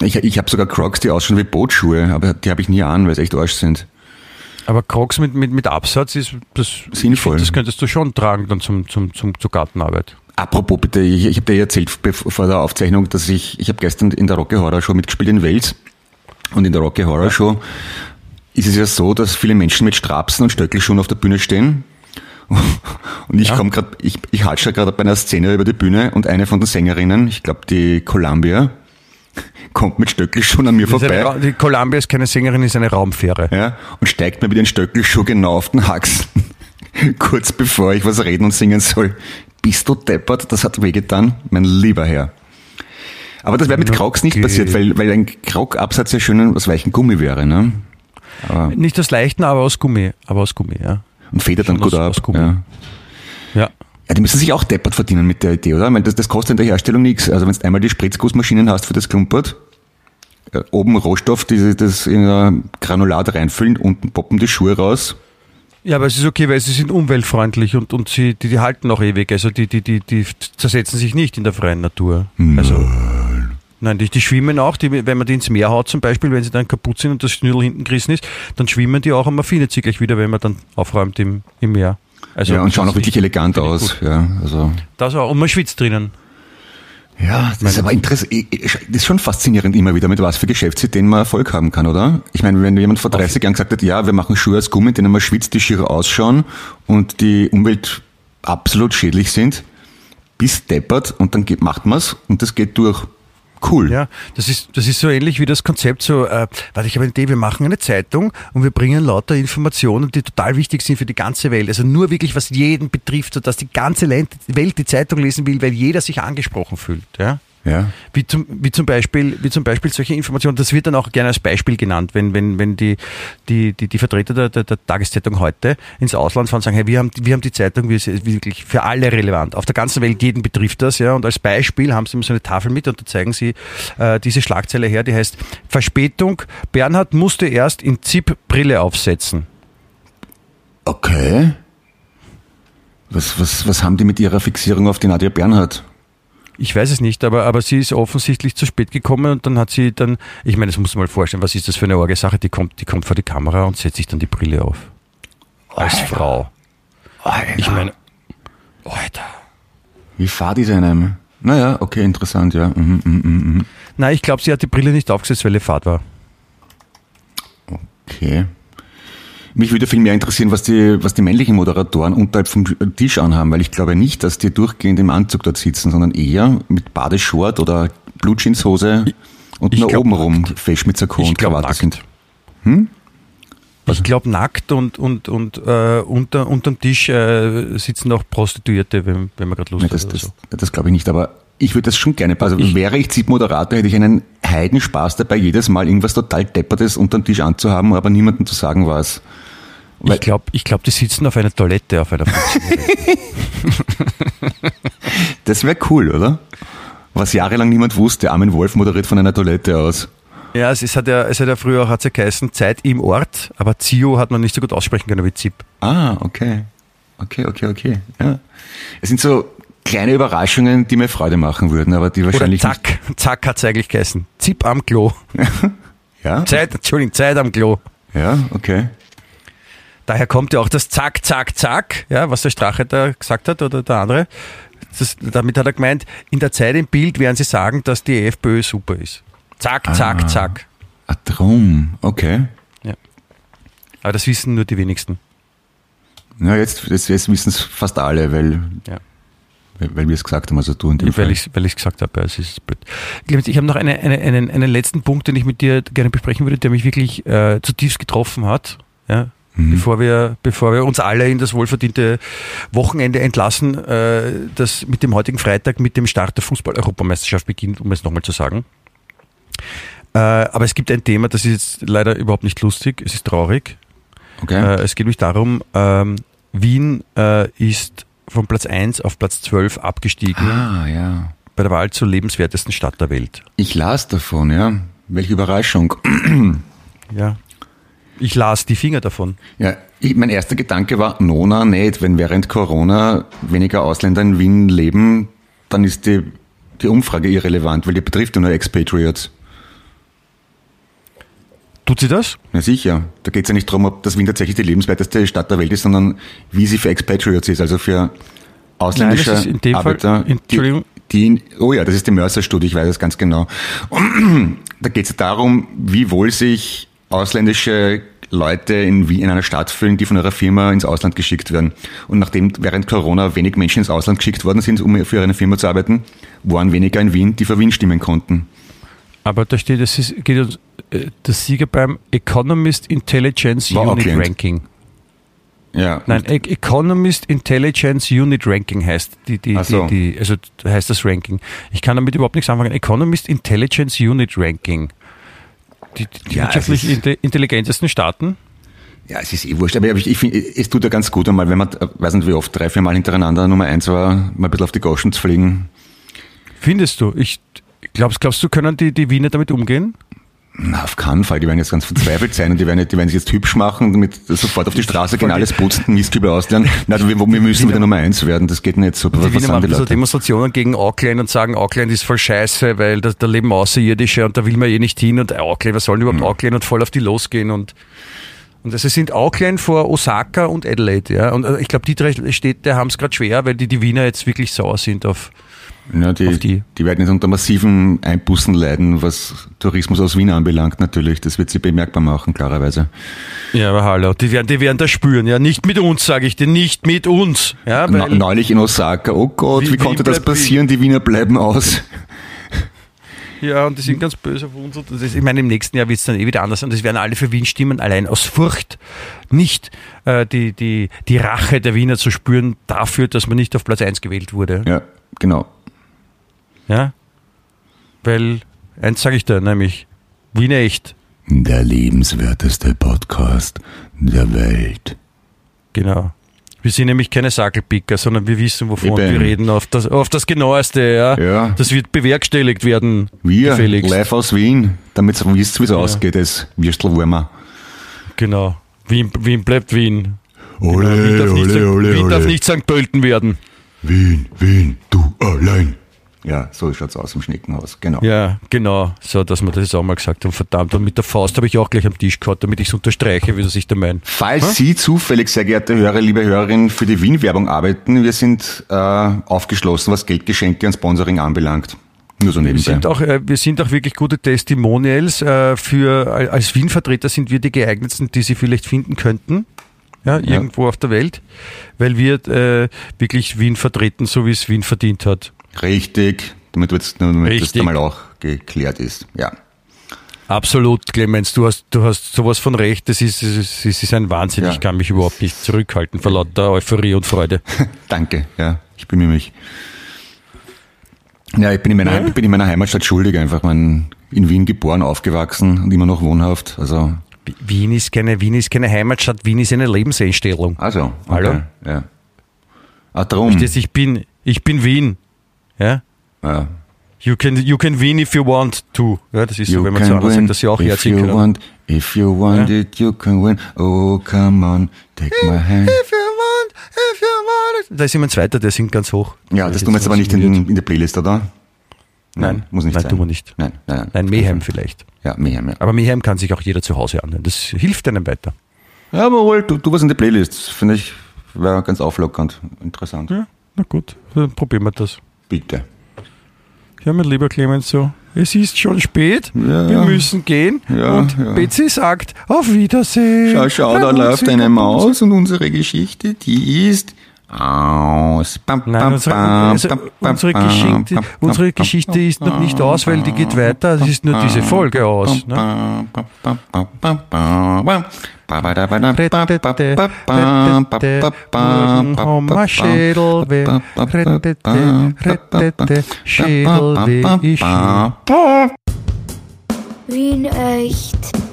Ich, ich habe sogar Crocs, die ausschauen wie Bootschuhe, aber die habe ich nie an, weil sie echt Arsch sind. Aber Crocs mit, mit, mit Absatz ist das, Sinnvoll. Find, das könntest du schon tragen dann zum, zum, zum, zur Gartenarbeit. Apropos bitte, ich, ich habe dir erzählt vor der Aufzeichnung, dass ich, ich habe gestern in der Rocky Horror Show mitgespielt in Wales. Und in der Rocky Horror Show ist es ja so, dass viele Menschen mit Strapsen und Stöckelschuhen auf der Bühne stehen. [LAUGHS] Und ich Ja. komm grad, ich, ich hatsche gerade bei einer Szene über die Bühne und eine von den Sängerinnen, ich glaube die Columbia, [LAUGHS] kommt mit Stöckelschuhen an mir Das vorbei. eine, die Columbia ist keine Sängerin, ist eine Raumfähre. ja, und steigt mir mit den Stöckelschuh genau auf den Haxen. [LAUGHS] Kurz bevor ich was reden und singen soll. Bist du deppert? Das hat wehgetan, mein lieber Herr. Aber das wäre mit Crocs nicht Okay. passiert, weil, weil ein Krog-Absatz ja schön aus weichem Gummi wäre, ne? Nicht aus leichten, aber aus Gummi. Aber aus Gummi, ja. Und federt dann Schon gut aus- ab. aus Gummi. Ja. Ja. ja, die müssen sich auch deppert verdienen mit der Idee, oder? Weil das, das kostet in der Herstellung nichts. Also wenn du einmal die Spritzgussmaschinen hast für das Klumpert, äh, oben Rohstoff, die das in ein Granulat reinfüllen, unten poppen die Schuhe raus. Ja, aber es ist okay, weil sie sind umweltfreundlich und, und sie, die, die halten auch ewig. Also die, die, die, die zersetzen sich nicht in der freien Natur. Also, nein, die, die schwimmen auch, die, wenn man die ins Meer haut zum Beispiel, wenn sie dann kaputt sind und das Schnürl hinten gerissen ist, dann schwimmen die auch und man findet sie gleich wieder, wenn man dann aufräumt im, im Meer. Also, ja, und schauen auch wirklich elegant aus. Ja, also. Das auch. Und man schwitzt drinnen. Ja, das ist aber interessant. Das ist schon faszinierend immer wieder, mit was für Geschäftsideen man Erfolg haben kann, oder? Ich meine, wenn jemand vor 30 Jahren gesagt hat, ja, wir machen Schuhe aus Gummi, in denen man schwitzt, die schier ausschauen und die Umwelt absolut schädlich sind, bis deppert und dann geht, macht man's und das geht durch. Cool. Ja, das ist, das ist so ähnlich wie das Konzept so, äh, warte, ich habe eine Idee, wir machen eine Zeitung und wir bringen lauter Informationen, die total wichtig sind für die ganze Welt. Also nur wirklich, was jeden betrifft, sodass die ganze Welt die Zeitung lesen will, weil jeder sich angesprochen fühlt. Ja? Ja. Wie zum, wie zum Beispiel, wie zum Beispiel solche Informationen, das wird dann auch gerne als Beispiel genannt, wenn, wenn, wenn die, die, die, die Vertreter der, der, der Tageszeitung heute ins Ausland fahren und sagen, hey, wir haben, wir haben die Zeitung wir sind wirklich für alle relevant. Auf der ganzen Welt jeden betrifft das, ja. Und als Beispiel haben sie immer so eine Tafel mit und da zeigen sie äh, diese Schlagzeile her, die heißt Verspätung, Bernhard musste erst in ZIP Brille aufsetzen. Okay. Was, was, was haben die mit ihrer Fixierung auf die Nadia Bernhard? Ich weiß es nicht, aber, aber sie ist offensichtlich zu spät gekommen und dann hat sie dann, ich meine, das muss man mal vorstellen, was ist das für eine orge Sache? Die kommt, die kommt vor die Kamera und setzt sich dann die Brille auf. Als Alter. Frau. Alter. Ich meine, Alter. Wie fad ist einem? Naja, okay, interessant, ja. Mhm, mhm, mhm, mhm. Nein, ich glaube, sie hat die Brille nicht aufgesetzt, weil ihr Fahrt war. Okay. Mich würde viel mehr interessieren, was die, was die männlichen Moderatoren unterhalb vom Tisch anhaben, weil ich glaube nicht, dass die durchgehend im Anzug dort sitzen, sondern eher mit Badeshort oder Blutjeanshose. Und Ich nur glaub, mit Sakko Ich und Krawatte sind. Ich glaube nackt und, und, und äh, unter, unterm Tisch äh, sitzen auch Prostituierte, wenn, wenn man gerade Lust hat das oder das, so. das glaube ich nicht, aber ich würde das schon gerne. Also Ich- wäre ich ZIP-Moderator, hätte ich einen Heidenspaß dabei, jedes Mal irgendwas total Deppertes unterm Tisch anzuhaben, aber niemandem zu sagen, was. Ich glaube, ich glaub, die sitzen auf einer Toilette, auf einer. [LAUGHS] Das wäre cool, oder? Was jahrelang niemand wusste. Armin Wolf moderiert von einer Toilette aus. Ja, es, ist, hat ja, es hat ja früher auch hat's ja geheißen, Zeit im Ort, aber Zio hat man nicht so gut aussprechen können wie Zip. Ah, okay. Okay, okay, okay. Ja. Es sind so kleine Überraschungen, die mir Freude machen würden, aber die Oder wahrscheinlich Zack, Zack hat's eigentlich geheißen. Zip am Klo. [LAUGHS] Ja? Zeit, Entschuldigung, Zeit am Klo. Ja, okay. Daher kommt ja auch das Zack, Zack, Zack, ja, was der Strache da gesagt hat oder der andere. Das, damit hat er gemeint, in der Zeit im Bild werden sie sagen, dass die FPÖ super ist. Zack, zack, Ah. zack. Ah, drum. Okay. Aber das wissen nur die wenigsten. Ja, jetzt, jetzt, jetzt wissen es fast alle, weil, Ja. weil, weil wir es gesagt haben, also du und Weil ich weil ich's gesagt habe, ja, es ist blöd. Clemens, Ich habe noch eine, eine, einen, einen letzten Punkt, den ich mit dir gerne besprechen würde, der mich wirklich äh, zutiefst getroffen hat. Ja, Bevor, wir, bevor wir uns alle in das wohlverdiente Wochenende entlassen, äh, das mit dem heutigen Freitag mit dem Start der Fußball-Europameisterschaft beginnt, um es nochmal zu sagen. Äh, aber es gibt ein Thema, das ist jetzt leider überhaupt nicht lustig, es ist traurig. Okay. Äh, es geht nämlich darum, ähm, Wien äh, ist von Platz 1 auf Platz 12 abgestiegen ah, ja. bei der Wahl zur lebenswertesten Stadt der Welt. Ich las davon, ja. Welche Überraschung. [CLEARS THROAT] Ja. Ich las die Finger davon. Ja, ich, mein erster Gedanke war, Nona nicht, wenn während Corona weniger Ausländer in Wien leben, dann ist die, die Umfrage irrelevant, weil die betrifft ja nur Expatriates. Tut sie das? Na sicher, da geht es ja nicht darum, ob das Wien tatsächlich die lebenswerteste Stadt der Welt ist, sondern wie sie für Expatriates ist, also für ausländische Nein, das ist in dem Fall- Arbeiter. die, Entschuldigung. die in, oh ja, das ist die Mercer-Studie, ich weiß es ganz genau. [CLEARS THROAT] da geht es darum, wie wohl sich ausländische Leute in, Wien, in einer Stadt fühlen, die von ihrer Firma ins Ausland geschickt werden. Und nachdem während Corona wenig Menschen ins Ausland geschickt worden sind, um für eine Firma zu arbeiten, waren weniger in Wien, die für Wien stimmen konnten. Aber da steht, es ist, geht uns, äh, der Sieger beim Economist Intelligence War Unit Auckland. Ranking. Ja, Nein, E- Economist Intelligence Unit Ranking heißt die, die, so. die, die, also heißt das Ranking. Ich kann damit überhaupt nichts anfangen. Economist Intelligence Unit Ranking. Die, die, Ja, wirtschaftlich ist- inte- intelligentesten Staaten. Ja, es ist eh wurscht, aber ich, ich finde, es tut ja ganz gut einmal, wenn man, äh, weiß nicht wie oft, drei, vier Mal hintereinander Nummer eins war, mal ein bisschen auf die Goschen zu fliegen. Findest du? Ich glaubst, glaubst du, können die, die Wiener damit umgehen? Na, auf keinen Fall, die werden jetzt ganz verzweifelt sein und die werden, die werden sich jetzt hübsch machen, damit sofort auf die Straße gehen, alles putzen, Mistkübe auslernen. Na, wir, wir müssen wieder Nummer eins werden, das geht nicht so. Die Wiener machen so? Demonstrationen gegen Auckland und sagen, Auckland ist voll scheiße, weil da, da leben Außerirdische und da will man eh nicht hin und Auckland, was sollen überhaupt Mhm. Auckland und voll auf die losgehen und und also es sind Auckland vor Osaka und Adelaide, ja. Und äh, ich glaube, die drei Städte haben es gerade schwer, weil die, die Wiener jetzt wirklich sauer sind auf. Ja, die, die. die werden jetzt unter massiven Einbußen leiden, was Tourismus aus Wien anbelangt natürlich. Das wird sie bemerkbar machen, klarerweise. Ja, aber hallo, die werden, die werden das spüren, ja. Nicht mit uns, sage ich dir, nicht mit uns. Ja, neulich in Osaka, oh Gott, Wie- wie, wie konnte das bleibt Wien? passieren? Die Wiener bleiben aus. Ja, und die sind ganz böse auf uns. Und das ich meine, im nächsten Jahr wird es dann eh wieder anders und es werden alle für Wien stimmen, allein aus Furcht, nicht äh, die, die, die Rache der Wiener zu spüren dafür, dass man nicht auf Platz 1 gewählt wurde. Ja, genau. Ja? Weil, eins sage ich da, nämlich, Wien echt. Der lebenswerteste Podcast der Welt. Genau. Wir sind nämlich keine Sackelpicker, sondern wir wissen, wovon Eben. wir reden, auf das, auf das Genaueste. Ja? Ja. Das wird bewerkstelligt werden. Wir, live aus Wien, damit ihr wisst, wie es ausgeht, das Würstelwurmer. Genau. Wien, Wien bleibt Wien. Ole, Genau. Wien darf, nicht, ole, St- ole, Wien darf nicht St. Pölten werden. Wien, Wien, du allein. Ja, so schaut's aus im Schneckenhaus, genau. Ja, genau. So, dass wir das jetzt auch mal gesagt haben. Verdammt, und mit der Faust habe ich auch gleich am Tisch gehabt, damit ich es unterstreiche, wie das sich da meint. Falls Sie zufällig, sehr geehrte Hörer, liebe Hörerinnen, für die Wien-Werbung arbeiten, wir sind äh, aufgeschlossen, was Geldgeschenke und Sponsoring anbelangt. Nur so Wir nebenbei. sind, auch, äh, wir sind auch wirklich gute Testimonials. Äh, für, als Wien-Vertreter sind wir die geeignetsten, die Sie vielleicht finden könnten. Ja, irgendwo auf der Welt. Weil wir äh, wirklich Wien vertreten, so wie es Wien verdient hat. Richtig, damit, damit das Richtig. einmal auch geklärt ist. Ja. Absolut, Clemens, du hast, du hast sowas von recht. Das ist, es ist, ist ein Wahnsinn. Ja. Ich kann mich überhaupt nicht zurückhalten vor lauter Euphorie und Freude. [LAUGHS] Danke, ja, ich bemühe mich. Ja, ich bin in meiner, ich bin in meiner Heimatstadt schuldig einfach. Man, in Wien geboren, aufgewachsen und immer noch wohnhaft. Also, Wien ist keine, Wien ist keine Heimatstadt, Wien ist eine Lebenseinstellung. also, okay, Hallo? Ja. Ah, drum. Das, ich bin, ich bin Wien. Ja? Ja. You can, you can win if you want to. Ja, das ist so, wenn man zu anderen sagt, dass sie auch if herziehen you können. want, if you want Ja. it, you can win. Oh, come on, take my hand. If you want, if you want it. Da ist jemand zweiter, der singt ganz hoch. Ja, das tun wir jetzt aber nicht in, in der Playlist, oder? Nein, muss nicht nein, sein. tun wir nicht. Nein, nein, nein. Nein, Mayhem vielleicht. Ja, Mayhem, ja. Aber Mayhem kann sich auch jeder zu Hause anhören. Das hilft einem weiter. Ja, aber wohl, du, du was in der Playlist, finde ich, wäre ganz auflockernd, interessant. Ja, na gut, dann probieren wir das. Bitte. Ja, mein lieber Clemens, so. Es ist schon spät, Ja. wir müssen gehen. Ja, und ja. Betsy sagt, auf Wiedersehen. Schau, schau, da läuft eine. Maus und unsere Geschichte, die ist aus. Bam, Nein, unsere, also, bam, unsere, Geschichte, bam, unsere bam, Geschichte ist noch nicht aus, weil die geht weiter. Es ist nur diese Folge aus. Ne? da, ba, Rettete, ba, ba, bam, ba, rettete, ba, bam, ba, Wurden ba, Schädel weh. ba, ba, ba, Rettete, ba, rettete, Schädel ba, weh. ba, Ich ba, Wien echt.